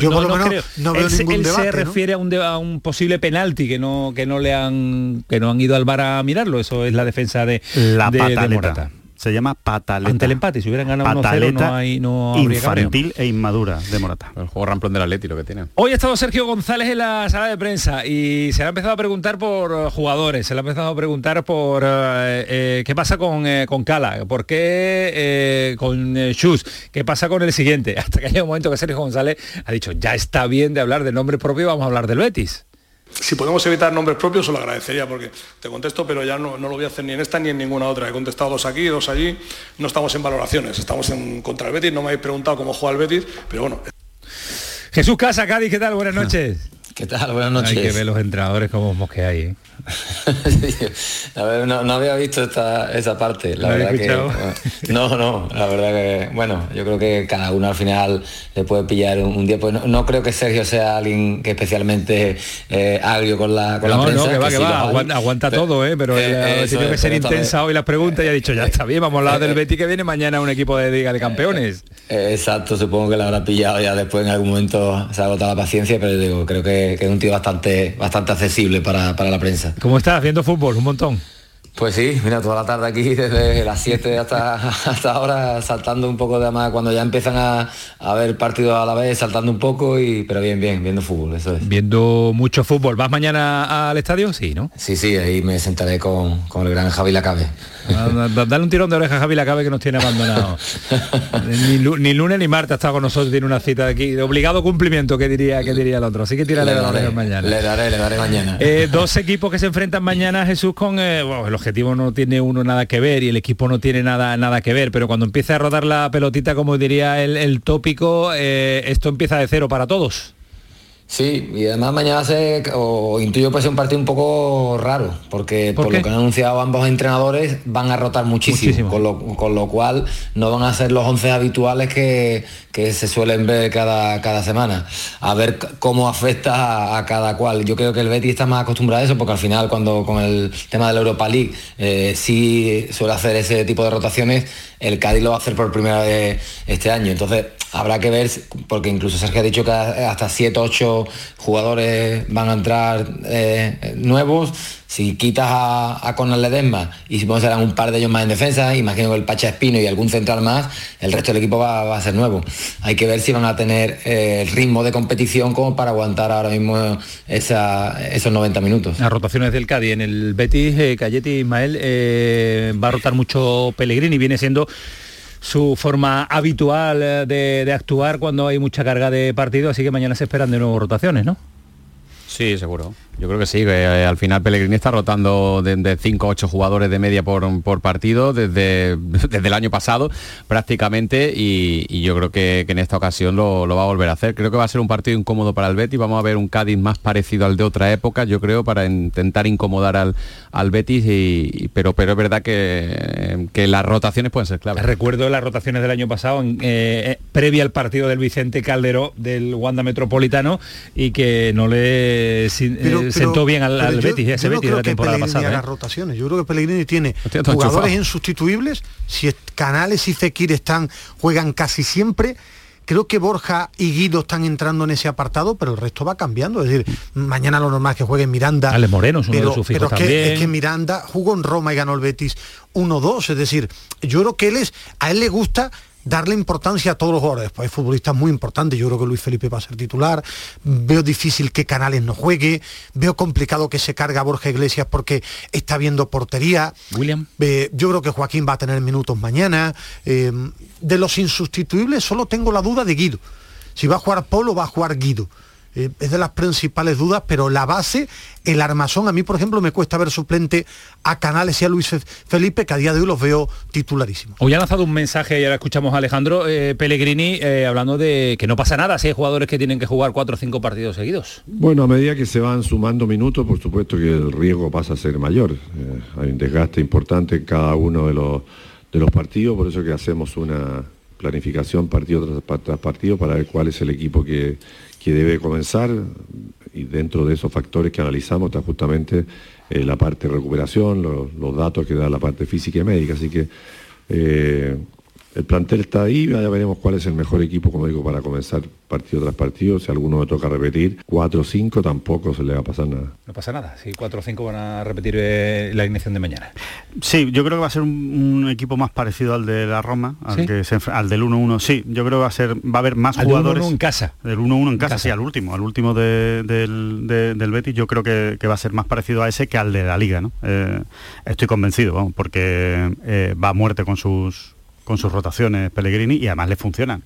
yo por lo menos no veo ningún él se refiere a un, a un posible penalti que no que no le han que no han ido al bar a mirarlo. Eso es la defensa de, la de, de Morata se llama pataleta. Ante el empate, si hubieran ganado pataleta 1 no hay no infantil e inmadura de Morata. El juego ramplón del Atleti lo que tiene. Hoy ha estado Sergio González en la sala de prensa y se le ha empezado a preguntar por eh, jugadores, se le ha empezado a preguntar por eh, eh, qué pasa con, con Cala, por qué con Shus, qué pasa con el siguiente, <laughs> hasta que haya un momento que Sergio González ha dicho, ya está bien de hablar de nombre propio, vamos a hablar del Betis si podemos evitar nombres propios, os lo agradecería, porque te contesto, pero ya no, lo voy a hacer ni en esta ni en ninguna otra. He contestado dos aquí, dos allí. No estamos en valoraciones, estamos en contra el Betis. No me habéis preguntado cómo juega el Betis, pero bueno. Jesús Casa, Cádiz, ¿qué tal? Buenas noches. ¿Qué tal? Buenas noches. Hay que ver los entrenadores como mosqueáis, ¿eh? <laughs> no, había visto esta, parte, la verdad que no, no, la verdad que bueno, yo creo que cada uno al final le puede pillar un, día, pues no, creo que Sergio sea alguien que especialmente eh, agrio con la, con la prensa. No, que va, que, va, aguanta, todo, ¿eh? pero eh, tiene que ser intensa hoy las preguntas y ha dicho, ya está bien, vamos a hablar del Betty que viene mañana un equipo de Liga de Campeones. exacto, supongo que la habrá pillado ya después en algún momento se ha agotado la paciencia, pero digo, creo que, es un tío bastante, bastante accesible para, para la prensa. ¿Cómo estás? ¿Viendo fútbol? Un montón. Pues sí, mira, toda la tarde aquí, <laughs> desde las 7 hasta, hasta ahora, saltando un poco de más, cuando ya empiezan a, a ver partidos a la vez, saltando un poco, y pero bien, bien, viendo fútbol, eso es. Viendo mucho fútbol. ¿Vas mañana al estadio? Sí, ¿no? Sí, sí, ahí me sentaré con, con el gran Javi Lacabe. Dale un tirón de oreja a Javi Lacabe que nos tiene abandonado. <laughs> ni, lunes ni martes estado con nosotros, tiene una cita de aquí. De obligado cumplimiento, que diría, que diría el otro. Así que tírale la oreja mañana. Le daré, le daré mañana. Eh, dos equipos que se enfrentan mañana, Jesús, con eh, el objetivo no tiene uno nada que ver y el equipo no tiene nada, nada que ver, pero cuando empieza a rodar la pelotita, como diría el, tópico, eh, esto empieza de cero para todos. Sí, y además mañana se, o intuyo puede ser un partido un poco raro, porque ¿Por, lo que han anunciado ambos entrenadores van a rotar muchísimo, Con, lo, cual no van a ser los 11 habituales que, se suelen ver cada, cada semana. A ver cómo afecta a, cada cual. Yo creo que el Betis está más acostumbrado a eso, porque al final cuando con el tema de la Europa League eh, sí suele hacer ese tipo de rotaciones, el Cádiz lo va a hacer por primera vez este año. Entonces habrá que ver, porque incluso Sergio ha dicho que hasta 7, 8 jugadores van a entrar eh, nuevos. Si quitas a, a Conor Ledesma y si a un par de ellos más en defensa, imagino que el Pacha Espino y algún central más, el resto del equipo va, a ser nuevo. Hay que ver si van a tener eh, el ritmo de competición como para aguantar ahora mismo esos 90 minutos. Las rotaciones del Cádiz en el Betis, eh, Cayeti Ismael, eh, va a rotar mucho Pellegrini, viene siendo su forma habitual eh, de, de, actuar cuando hay mucha carga de partido, así que mañana se esperan de nuevo rotaciones, ¿no? Sí, seguro. Yo creo que sí, que eh, al final Pellegrini está rotando de 5 a 8 jugadores de media por, partido desde, <laughs> desde, el año pasado prácticamente y, yo creo que, en esta ocasión lo, va a volver a hacer. Creo que va a ser un partido incómodo para el Betis, vamos a ver un Cádiz más parecido al de otra época, yo creo, para intentar incomodar al, al Betis, y, pero, pero es verdad que, que las rotaciones pueden ser claves. Recuerdo las rotaciones del año pasado, en, eh, eh, previa al partido del Vicente Calderó del Wanda Metropolitano y que no le sentó bien al, Betis, ese Betis de la temporada pasada. ¿eh? rotaciones. Yo creo que Pellegrini tiene jugadores insustituibles. Si Canales y Fekir están, juegan casi siempre. Creo que Borja y Guido están entrando en ese apartado, pero el resto va cambiando. Es decir, mañana lo normal es que juegue Miranda. Ale Moreno es uno de sus pero es que, es que, Miranda jugó en Roma y ganó el Betis 1-2. Es decir, yo creo que él es, a él le gusta darle importancia a todos los jugadores. Pues hay futbolistas muy importantes, yo creo que Luis Felipe va a ser titular, veo difícil que Canales no juegue, veo complicado que se cargue a Borja Iglesias porque está viendo portería. William. Eh, yo creo que Joaquín va a tener minutos mañana. Eh, de los insustituibles solo tengo la duda de Guido. Si va a jugar Polo, va a jugar Guido. Eh, es de las principales dudas, pero la base, el armazón, a mí por ejemplo me cuesta ver suplente a Canales y a Luis Felipe, que a día de hoy los veo titularísimos. Hoy ha lanzado un mensaje, y ahora escuchamos a Alejandro eh, Pellegrini eh, hablando de que no pasa nada si hay jugadores que tienen que jugar cuatro o cinco partidos seguidos. Bueno, a medida que se van sumando minutos, por supuesto que el riesgo pasa a ser mayor. hay un desgaste importante en cada uno de los, de los partidos, por eso que hacemos una planificación partido tras partido para ver cuál es el equipo que, que debe comenzar y dentro de esos factores que analizamos está justamente eh, la parte de recuperación, los, datos que da la parte física y médica. Así que eh, el plantel está ahí, ya veremos cuál es el mejor equipo, como digo, para comenzar partido tras partido. Si alguno me toca repetir, 4 o 5 tampoco se le va a pasar nada. No pasa nada, si 4 o 5 van a repetir eh, la ignición de mañana. Sí, yo creo que va a ser un, equipo más parecido al de la Roma, al, que al del 1-1. Sí, yo creo que va a ser, va a haber más jugadores. 1 en casa. Del 1-1 en, casa, sí, al último, al último del, del, Betis, yo creo que, va a ser más parecido a ese que al de la Liga, ¿no? Eh, estoy convencido, vamos, porque eh, va a muerte con sus con sus rotaciones Pellegrini y además le funcionan.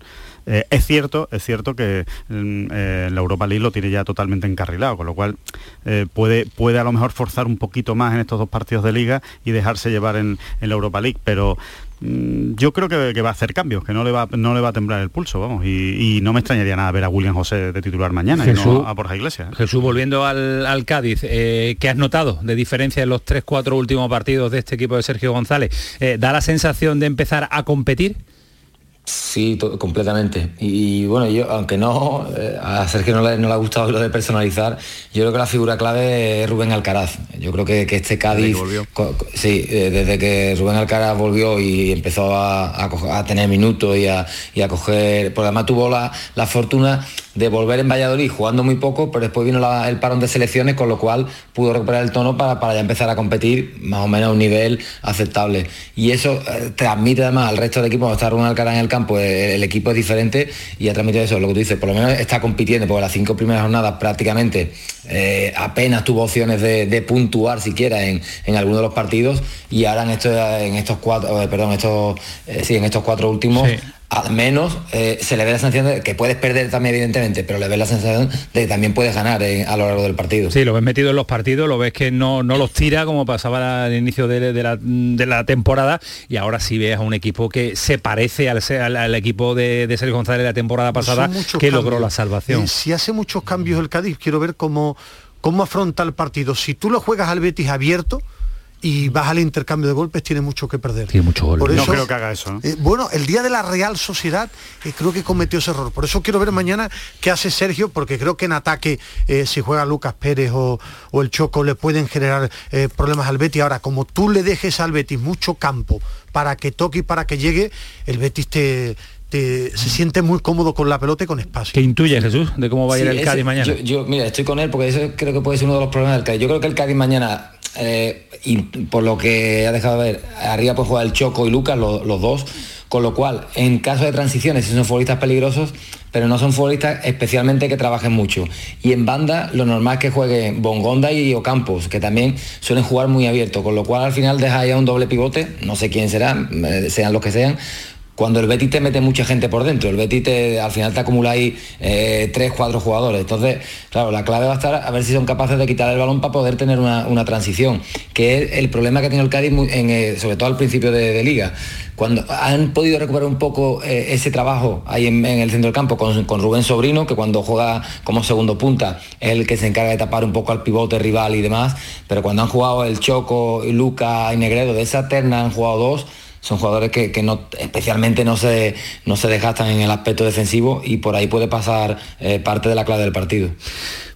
Eh, es cierto, es cierto que mm, eh, la Europa League lo tiene ya totalmente encarrilado, con lo cual eh, puede, puede a lo mejor forzar un poquito más en estos dos partidos de liga y dejarse llevar en, la Europa League, pero yo creo que, va a hacer cambios, que no le va, no le va a temblar el pulso, vamos, y, no me extrañaría nada ver a William José de titular mañana y no a Borja Iglesias. Jesús, volviendo al, Cádiz, ¿qué has notado de diferencia en los tres, cuatro últimos partidos de este equipo de Sergio González? ¿Da la sensación de empezar a competir? Sí, completamente. Y, bueno, yo, aunque no, eh, a Sergio no le, no le ha gustado lo de personalizar, yo creo que la figura clave es Rubén Alcaraz. Yo creo que, este Cádiz, sí, eh, desde que Rubén Alcaraz volvió y empezó a, tener minutos y a, y a coger, porque además tuvo la, la fortuna de volver en Valladolid jugando muy poco, pero después vino el parón de selecciones, con lo cual pudo recuperar el tono para, para ya empezar a competir más o menos a un nivel aceptable. Y eso eh, transmite además al resto del equipo, cuando está Rubén Alcaraz en el campo, eh, el, equipo es diferente y ya transmite eso, lo que tú dices, por lo menos está compitiendo, porque las cinco primeras jornadas prácticamente eh, apenas tuvo opciones de, puntuar siquiera en, en algunos de los partidos y ahora en estos, en estos cuatro, perdón, estos, sí, en estos cuatro últimos al menos eh, se le ve la sensación de que puedes perder también evidentemente, pero le ves la sensación de que también puedes ganar eh, a lo largo del partido. Sí, lo ves metido en los partidos, lo ves que no, no los tira como pasaba al inicio de, la, temporada y ahora sí ves a un equipo que se parece al, al, equipo de, de, Sergio González de la temporada pasada que logró la salvación. Eh, si hace muchos cambios el Cádiz, quiero ver cómo, cómo afronta el partido. Si tú lo juegas al Betis abierto, y vas al intercambio de golpes, tiene mucho que perder. Tiene mucho gol. no creo que haga eso. Eh, bueno, el día de la Real Sociedad eh, creo que cometió ese error. Por eso quiero ver mañana qué hace Sergio, porque creo que en ataque, eh, si juega Lucas Pérez o, el Choco, le pueden generar problemas al Betis. Ahora, como tú le dejes al Betis mucho campo para que toque y para que llegue, el Betis te, se siente muy cómodo con la pelota y con espacio. ¿Qué intuye Jesús de cómo va a ir el Cádiz mañana? Yo, mira, estoy con él porque eso creo que puede ser uno de los problemas del Cádiz. Yo creo que el Cádiz mañana eh, y por lo que ha dejado de ver, arriba pues juega el Choco y Lucas, los, dos, con lo cual, en caso de transiciones, si son futbolistas peligrosos, pero no son futbolistas especialmente que trabajen mucho. Y en banda, lo normal es que jueguen Bongonda y Ocampos, que también suelen jugar muy abierto, con lo cual al final deja ya un doble pivote, no sé quién será, eh, sean los que sean, cuando el Betis te mete mucha gente por dentro, el Betis te, al final te acumula ahí eh, tres, cuatro jugadores. Entonces, claro, la clave va a estar a ver si son capaces de quitar el balón para poder tener una, transición, que es el problema que tenido el Cádiz, eh, sobre todo al principio de, liga. Cuando han podido recuperar un poco eh, ese trabajo ahí en, el centro del campo con, Rubén Sobrino, que cuando juega como segundo punta es el que se encarga de tapar un poco al pivote rival y demás, pero cuando han jugado el Choco, Luca y Negredo, de esa terna han jugado dos, son jugadores que, no, especialmente no se, no se desgastan en el aspecto defensivo y por ahí puede pasar eh, parte de la clave del partido.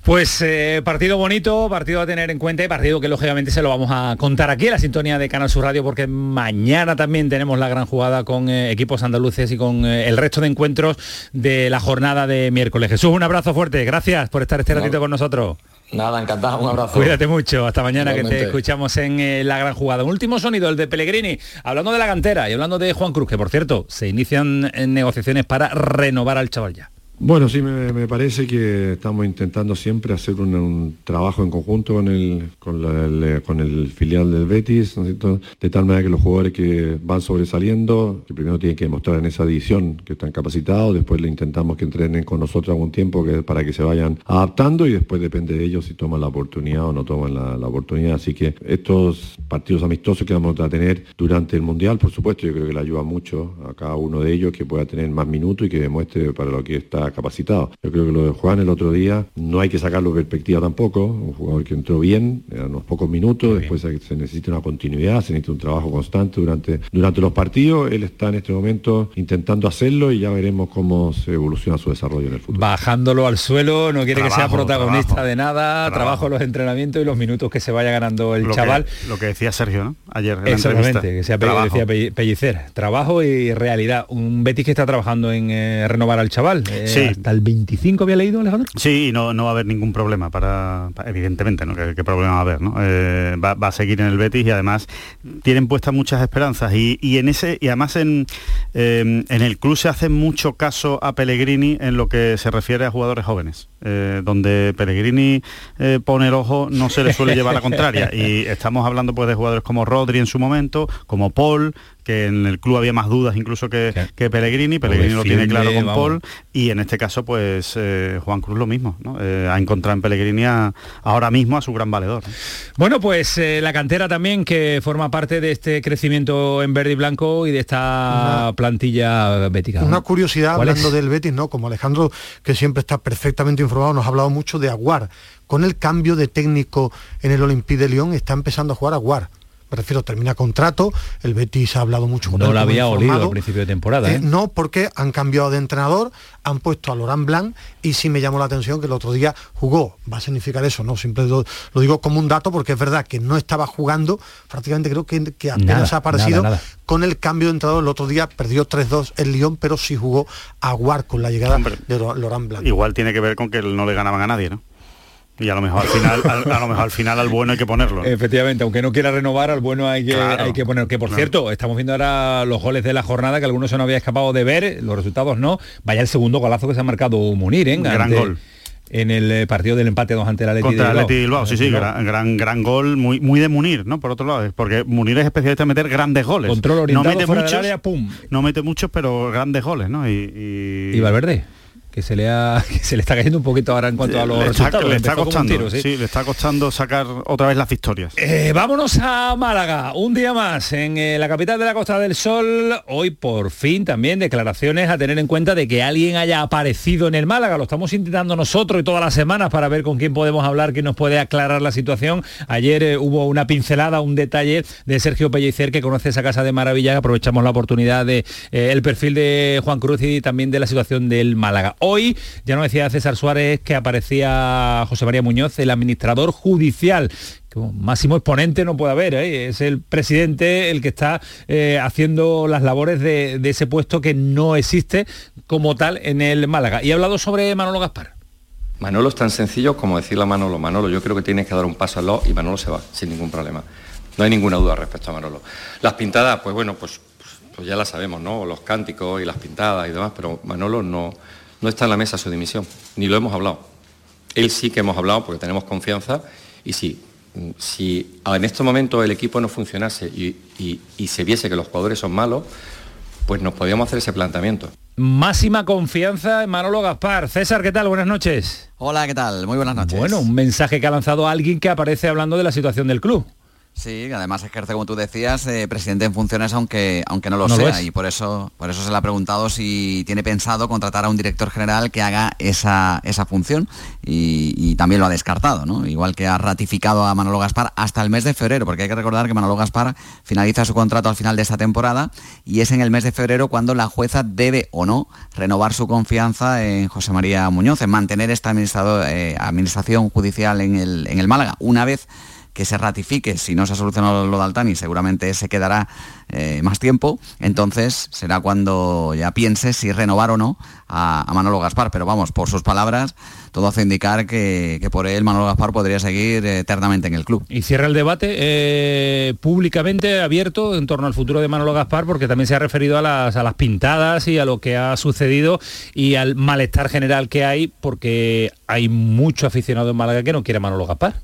Pues eh, partido bonito, partido a tener en cuenta y partido que lógicamente se lo vamos a contar aquí en la sintonía de Canal Sur Radio porque mañana también tenemos la gran jugada con eh, equipos andaluces y con el resto de encuentros de la jornada de miércoles. Jesús, un abrazo fuerte, gracias por estar este ratito con nosotros. Nada, encantado, un abrazo. Cuídate mucho, hasta mañana que te escuchamos en eh, la gran jugada. Un último sonido, el de Pellegrini, hablando de la cantera y hablando de Juan Cruz, que por cierto, se inician en negociaciones para renovar al chaval ya. Bueno, sí, me, parece que estamos intentando siempre hacer un, trabajo en conjunto con el, con, el, filial del Betis, de tal manera que los jugadores que van sobresaliendo, que primero tienen que demostrar en esa división que están capacitados, después le intentamos que entrenen con nosotros algún tiempo que, para que se vayan adaptando y después depende de ellos si toman la oportunidad o no toman la, la oportunidad. Así que estos partidos amistosos que vamos a tener durante el Mundial, por supuesto, yo creo que le ayuda mucho a cada uno de ellos que pueda tener más minutos y que demuestre para lo que está capacitado. Yo creo que lo de Juan el otro día no hay que sacarlo de perspectiva tampoco, un jugador que entró bien, a unos pocos minutos, después se necesita una continuidad, se necesita un trabajo constante durante, durante los partidos, él está en este momento intentando hacerlo y ya veremos cómo se evoluciona su desarrollo en el futuro. Bajándolo al suelo, no quiere que sea protagonista de nada, trabajo. los entrenamientos y los minutos que se vaya ganando el chaval. lo que decía Sergio, ¿no? Ayer en Exactamente, que sea decía Pellicer, trabajo y realidad. Un Betis que está trabajando en eh, renovar al chaval. Eh, sí el 25 había leído, Alejandro. Sí, no, no va a haber ningún problema para, evidentemente, ¿no? ¿Qué, problema va a haber? ¿no? Eh, va, a seguir en el Betis y además tienen puestas muchas esperanzas y, en ese y además en, eh, en el club se hace mucho caso a Pellegrini en lo que se refiere a jugadores jóvenes. Eh, donde Pellegrini pone el ojo no se le suele llevar la contraria y estamos hablando pues de jugadores como Rodri en su momento, como Paul, que en el club había más dudas incluso que, que Pellegrini, Pellegrini lo tiene claro con Paul y en este caso pues eh, Juan Cruz lo mismo, eh, ha encontrado en Pellegrini ahora mismo a su gran valedor. Bueno pues eh, la cantera también que forma parte de este crecimiento en verde y blanco y de esta plantilla bética. Una curiosidad hablando del Betis, ¿no? Como Alejandro que siempre está perfectamente informado, nos ha hablado mucho de Aguar. Con el cambio de técnico en el Olympique de Lyon está empezando a jugar Aguar prefiero termina contrato, el Betis ha hablado mucho con No lo había olido al principio de temporada. Eh, ¿eh? no, porque han cambiado de entrenador, han puesto a Laurent Blanc y sí me llamó la atención que el otro día jugó. Va a significar eso, ¿no? Siempre lo, digo como un dato porque es verdad que no estaba jugando, prácticamente creo que, que apenas ha aparecido con el cambio de entrenador. El otro día perdió 3-2 el Lyon, pero sí jugó a Guard con la llegada de Laurent Blanc. Igual tiene que ver con que no le ganaban a nadie, ¿no? Y a lo mejor al final, a, lo mejor al final al bueno hay que ponerlo. Efectivamente, aunque no quiera renovar, al bueno hay que, hay que poner. Que por cierto, estamos viendo ahora los goles de la jornada, que algunos se nos había escapado de ver, los resultados no. Vaya el segundo golazo que se ha marcado Munir, ¿eh? Gran gol en el eh, partido del empate 2 ante el Atleti Contra Bilbao. Bilbao, sí, sí, gran, gran, gran, gol, muy, muy de Munir, ¿no? Por otro lado, porque Munir es especialista en meter grandes goles. Control orientado no mete muchos, área, pum. No mete muchos, pero grandes goles, ¿no? Y, y... y Valverde que se le ha <laughs> se le está cayendo un poquito ahora en cuanto a los resultados. le está costando, ¿sí? le está costando sacar otra vez las victorias. Eh, vámonos a Málaga, un día más en eh, la capital de la Costa del Sol. Hoy por fin también declaraciones a tener en cuenta de que alguien haya aparecido en el Málaga. Lo estamos intentando nosotros y todas las semanas para ver con quién podemos hablar, que nos puede aclarar la situación. Ayer eh, hubo una pincelada, un detalle de Sergio Pellicer que conoce esa casa de maravilla. Aprovechamos la oportunidad de el perfil de Juan Cruz y también de la situación del Málaga. Hoy, ya no decía César Suárez que aparecía José María Muñoz, el administrador judicial máximo exponente no puede haber, ¿eh? es el presidente el que está eh, haciendo las labores de, ese puesto que no existe como tal en el Málaga. Y ha hablado sobre Manolo Gaspar. Manolo es tan sencillo como decirle a Manolo, Manolo, yo creo que tienes que dar un paso al lado y Manolo se va, sin ningún problema. No hay ninguna duda respecto a Manolo. Las pintadas, pues bueno, pues, pues ya las sabemos, ¿no? Los cánticos y las pintadas y demás, pero Manolo no, no está en la mesa su dimisión, ni lo hemos hablado. Él sí que hemos hablado porque tenemos confianza y sí, si en este momento el equipo no funcionase y, se viese que los jugadores son malos, pues nos podíamos hacer ese planteamiento. Máxima confianza en Manolo Gaspar. César, ¿qué tal? Buenas noches. Hola, ¿qué tal? Muy buenas noches. Bueno, un mensaje que ha lanzado alguien que aparece hablando de la situación del club. Sí, además ejerce, como tú decías, eh, presidente en funciones, aunque, aunque no lo sea. y por eso, por eso se le ha preguntado si tiene pensado contratar a un director general que haga esa, esa función. Y, también lo ha descartado, ¿no? Igual que ha ratificado a Manolo Gaspar hasta el mes de febrero, porque hay que recordar que Manolo Gaspar finaliza su contrato al final de esta temporada y es en el mes de febrero cuando la jueza debe o no renovar su confianza en José María Muñoz, en mantener esta administrado, eh, administración judicial en el, en el Málaga. Una vez que se ratifique, si no se ha solucionado lo de Altani, seguramente se quedará eh, más tiempo, entonces será cuando ya piense si renovar o no a, Manolo Gaspar. Pero vamos, por sus palabras, todo hace indicar que, por él Manolo Gaspar podría seguir eternamente en el club. Y cierra el debate eh, públicamente abierto en torno al futuro de Manolo Gaspar, porque también se ha referido a las, pintadas y a lo que ha sucedido y al malestar general que hay, porque hay mucho aficionado en Málaga que no quiere Manolo Gaspar.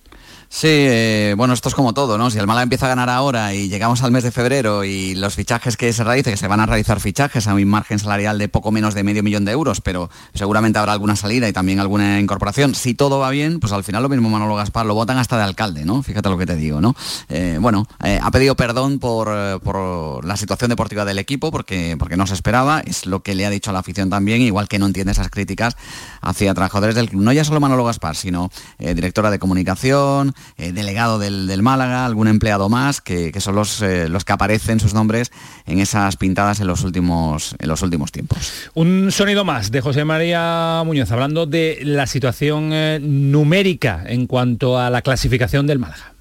Sí, eh, bueno, esto es como todo, ¿no? Si el Málaga empieza a ganar ahora y llegamos al mes de febrero y los fichajes que se realicen, que se van a realizar fichajes a un margen salarial de poco menos de medio millón de euros, pero seguramente habrá alguna salida y también alguna incorporación. Si todo va bien, pues al final lo mismo Manolo Gaspar lo votan hasta de alcalde, ¿no? Fíjate lo que te digo, ¿no? Eh, bueno, eh, ha pedido perdón por, la situación deportiva del equipo porque, porque no se esperaba, es lo que le ha dicho a la afición también, igual que no entiende esas críticas hacia trabajadores del club. No ya solo Manolo Gaspar, sino directora de comunicación, eh, delegado del, Málaga, algún empleado más, que, son los, eh, los que aparecen sus nombres en esas pintadas en los últimos, en los últimos tiempos. Un sonido más de José María Muñoz, hablando de la situación eh, numérica en cuanto a la clasificación del Málaga.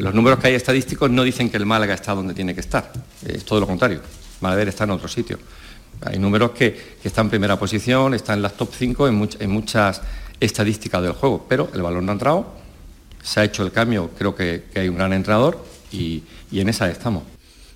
los números que hay estadísticos no dicen que el Málaga está donde tiene que estar, es todo lo contrario. Málaga está en otro sitio. Hay números que, están en primera posición, están en las top 5 en, en muchas estadísticas del juego, pero el balón no ha entrado, se ha hecho el cambio, creo que, hay un gran entrenador y, en esa estamos.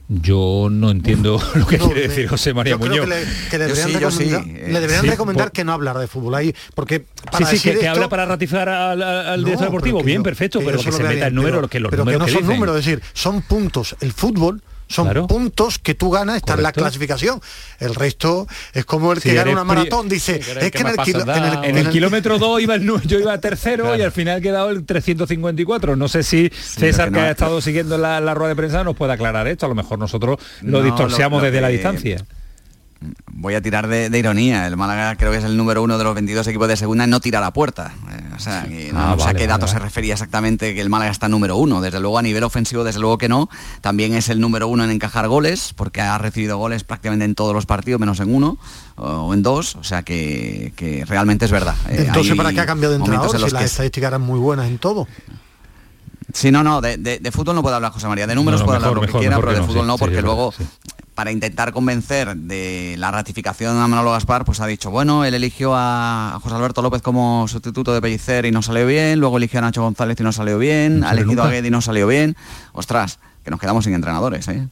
Yo no entiendo lo que quiere decir José María Muñoz. que le, deberían, recomendar, que no hablar de fútbol ahí, porque para sí, sí, que, habla para ratificar al, director deportivo, bien, perfecto, pero que se meta el número, que los números que no son números, es decir, son puntos. El fútbol son puntos que tú ganas, está en la clasificación. El resto es como el que gana una maratón, dice, es que, en, el, kilómetro <laughs> 2 iba yo iba tercero y al final he quedado el 354. No sé si César, que, ha estado siguiendo la, rueda de prensa, nos puede aclarar esto. A lo mejor nosotros lo distorsiamos desde la distancia voy a tirar de, ironía. El Málaga creo que es el número uno de los 22 equipos de segunda en no tirar a puerta. O sea, no, sé a qué dato se refería exactamente que el Málaga está número uno. Desde luego a nivel ofensivo, desde luego que no. También es el número uno en encajar goles, porque ha recibido goles prácticamente en todos los partidos, menos en uno o en dos. O sea que, realmente es verdad. Eh, Entonces, ¿para qué ha cambiado de entrenador si las estadísticas eran muy buenas en todo? Sí, no, no, de, fútbol no puedo hablar José María, de números puedo hablar lo que quiera, pero de fútbol no, porque luego para intentar convencer de la ratificación a Manolo Gaspar, pues ha dicho, bueno, él eligió a José Alberto López como sustituto de Pellicer y no salió bien, luego eligió a Nacho González y no salió bien, ha elegido a Guedes y no salió bien. Ostras, que nos quedamos sin entrenadores, ¿eh?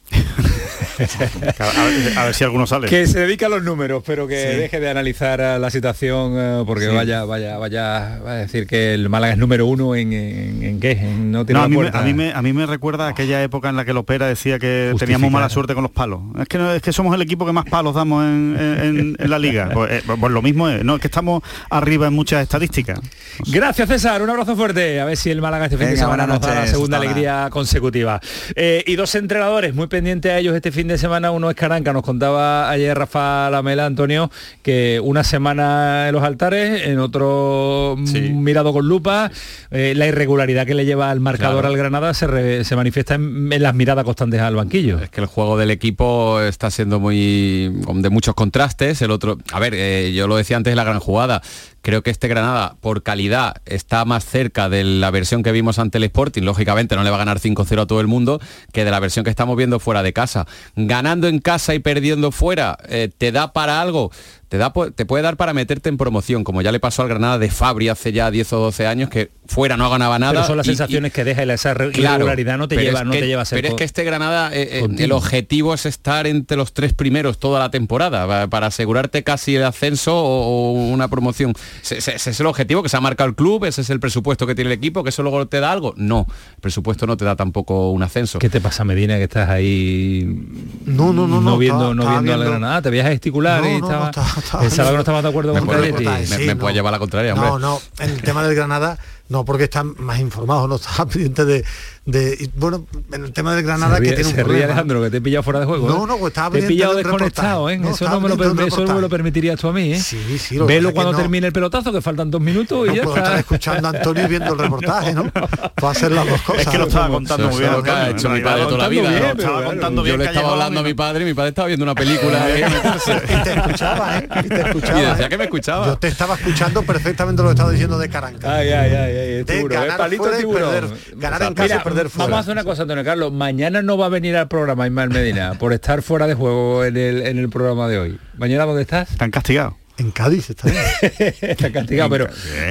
<laughs> a, ver, si alguno sale. Que se dedica a los números, pero que deje de analizar la situación, eh, porque vaya, vaya, vaya a decir que el Málaga es número uno en, en, qué, no tiene a, mí me, a, mí me, recuerda aquella época en la que Lopera decía que teníamos mala suerte con los palos. Es que, es que somos el equipo que más palos damos en, la liga. <laughs> Pues, eh, pues, lo mismo es, no, es que estamos arriba en muchas estadísticas. Gracias César, un abrazo fuerte. A ver si el Málaga este fin de semana nos da la segunda alegría consecutiva. Eh, y dos entrenadores muy pendientes a ellos este fin de semana, uno es Caranca, nos contaba ayer Rafa Lamela, Antonio, que una semana en los altares, en otro mirado con lupa, eh, la irregularidad que le lleva al marcador al Granada se, se manifiesta en, las miradas constantes al banquillo. Es que el juego del equipo está siendo muy de muchos contrastes, el otro, a ver, eh, yo lo decía antes la gran jugada, Creo que este Granada, por calidad, está más cerca de la versión que vimos ante el Sporting. Lógicamente no le va a ganar 5-0 a todo el mundo, que de la versión que estamos viendo fuera de casa. Ganando en casa y perdiendo fuera, eh, ¿te da para algo? Te, da, te puede dar para meterte en promoción, como ya le pasó al Granada de Fabri hace ya 10 o 12 años, que fuera no ganaba nada. Pero son las sensaciones que deja y esa irregularidad no te lleva, no te lleva a ser Pero es que este Granada, eh, eh, el objetivo es estar entre los tres primeros toda la temporada, para asegurarte casi el ascenso o, una promoción. Ese, es el objetivo que se ha marcado el club, ese es el presupuesto que tiene el equipo, que eso luego te da algo. No, el presupuesto no te da tampoco un ascenso. ¿Qué te pasa, Medina, que estás ahí no, no, no, no, viendo, no viendo, al Granada? Te veías a gesticular y estaba... Pensaba que no estaba de acuerdo con Me, me puede llevar la contraria, hombre. No, no, en el tema del Granada, no, porque están más informados, no <laughs> están pendientes de, de, bueno, en el tema del Granada que tiene un se ríe Alejandro, que te he pillado fuera de juego. No, ¿eh? no, pues estaba Te he pillado desconectado, ¿eh? eso, no me lo, eso me lo permitirías tú a mí, ¿eh? Sí, sí. Velo cuando termine el pelotazo, que faltan dos minutos y ya puedo está. estar escuchando a Antonio y viendo el <laughs> reportaje, ¿no? Puedo hacer las dos cosas. Es que lo estaba contando muy bien. Lo que ha hecho mi padre toda la vida. Yo le estaba hablando a mi padre, mi padre estaba viendo una película. <laughs> Y te escuchaba, ¿eh? Y te escuchaba. Y decía que me escuchaba. Yo te estaba escuchando perfectamente lo que estaba diciendo de Caranca. Ay, ay, ay, de, ganar palito tiburón. ganar en casa y perder fuera. Vamos a hacer una cosa, Antonio Carlos. Mañana no va a venir al programa Ismael Medina por estar fuera de juego en el, en el programa de hoy. ¿Mañana dónde estás? Están castigados. En Cádiz está bien. <laughs> está castigado, pero,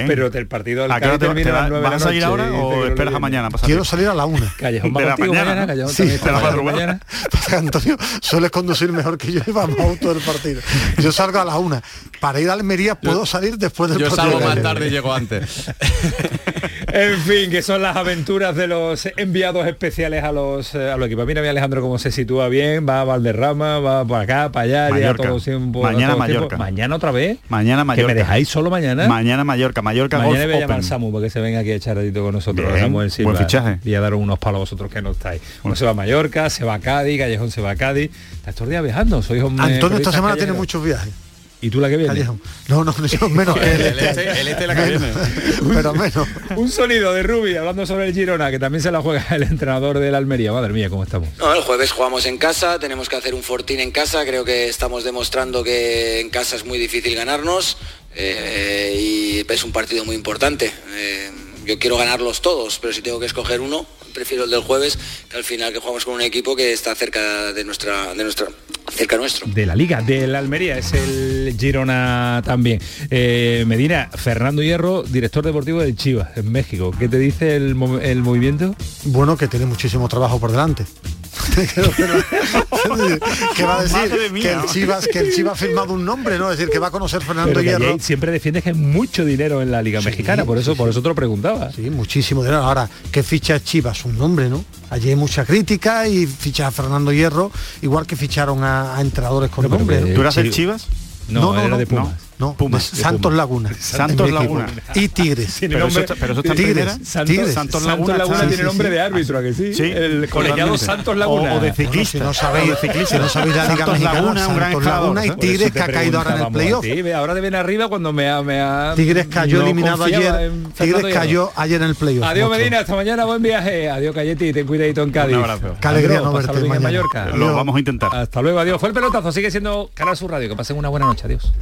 pero el partido del Cádiz termina a las 9 ¿Vas a salir ahora o esperas a mañana? Quiero salir a la una. Callejón de la mañana, mañana Callejón sí, de la mañana. <laughs> Antonio, sueles conducir mejor que yo y vamos auto del partido. Yo salgo a la una. Para ir a Almería puedo salir después del yo partido. Yo salgo más tarde y llego antes. <laughs> en fin, que son las aventuras de los enviados especiales a los, eh, a los equipos. Mira, mi Alejandro cómo se sitúa bien, va a Valderrama, va para acá, para allá, Mallorca. todo tiempo, mañana Mallorca. Mañana otra vez. Mañana Mallorca. ¿Que me dejáis solo mañana? Mañana Mallorca, Mallorca Mañana Golf voy a llamar Open. Samu porque se venga aquí a echar ratito con nosotros. Bien, Samuel Silva. buen fichaje. Y a dar unos palos a vosotros que no estáis. Uno se va a Mallorca, se va a Cádiz, Callejón se va a Cádiz. Está estos días viajando, soy hombre. Antonio esta semana tiene muchos viajes. ¿Y tú la que viene? Callejón. No, no, no, menos <laughs> el, este, el este la que viene. <laughs> Pero menos. Un sonido de Rubi hablando sobre el Girona, que también se la juega el entrenador del Almería. Madre mía, ¿cómo estamos? No, el jueves jugamos en casa, tenemos que hacer un fortín en casa, creo que estamos demostrando que en casa es muy difícil ganarnos eh, y es un partido muy importante. Eh, yo quiero ganarlos todos, pero si tengo que escoger uno, prefiero el del jueves, que al final que jugamos con un equipo que está cerca de nuestra, de nuestra, cerca nuestro. De la liga, del Almería, es el Girona también. Eh, Medina, Fernando Hierro, director deportivo del Chivas, en México. ¿Qué te dice el, el movimiento? Bueno, que tiene muchísimo trabajo por delante. <laughs> ¿Qué va a decir? Que el, Chivas, que el Chivas ha firmado un nombre, ¿no? Es decir, que va a conocer Fernando Pero Hierro. Siempre defiendes que hay mucho dinero en la Liga sí, Mexicana, por eso, por eso te lo preguntaba. Sí, muchísimo dinero. Ahora, ¿qué ficha Chivas? Un nombre, ¿no? Allí hay mucha crítica y ficha a Fernando Hierro, igual que ficharon a, a entrenadores con no, nombre. ¿no? ¿Tú eras el Chivas? No, no, no, era no, de Pumas. No, Pumas, Santos Laguna. Santos Laguna. <laughs> Y Tigres. Pero, nombre, eso, pero eso está Tigres. Santos, Tigres. Santos Laguna, Santos Laguna tiene nombre de árbitro, ¿a que sí? sí el colegiado Santos Laguna. O, o de ciclista. Bueno, si no sabéis, ciclista. Si no sabéis la Liga Santos Mexicana, Laguna, un gran Santos Laguna y Tigres que ha caído ahora en el playoff. Sí, ahora deben arriba cuando me ha... Me ha Tigres cayó no eliminado ayer. Tigres cayó ayer en el playoff. Adiós Medina, hasta mañana, buen viaje. Adiós Cayeti, ten cuidadito en Cádiz. Un abrazo. Qué alegría no verte en Mallorca. Lo vamos a intentar. Hasta luego, adiós. Fue el pelotazo, sigue siendo Canal Sur Radio. Que pasen una buena noche, adiós.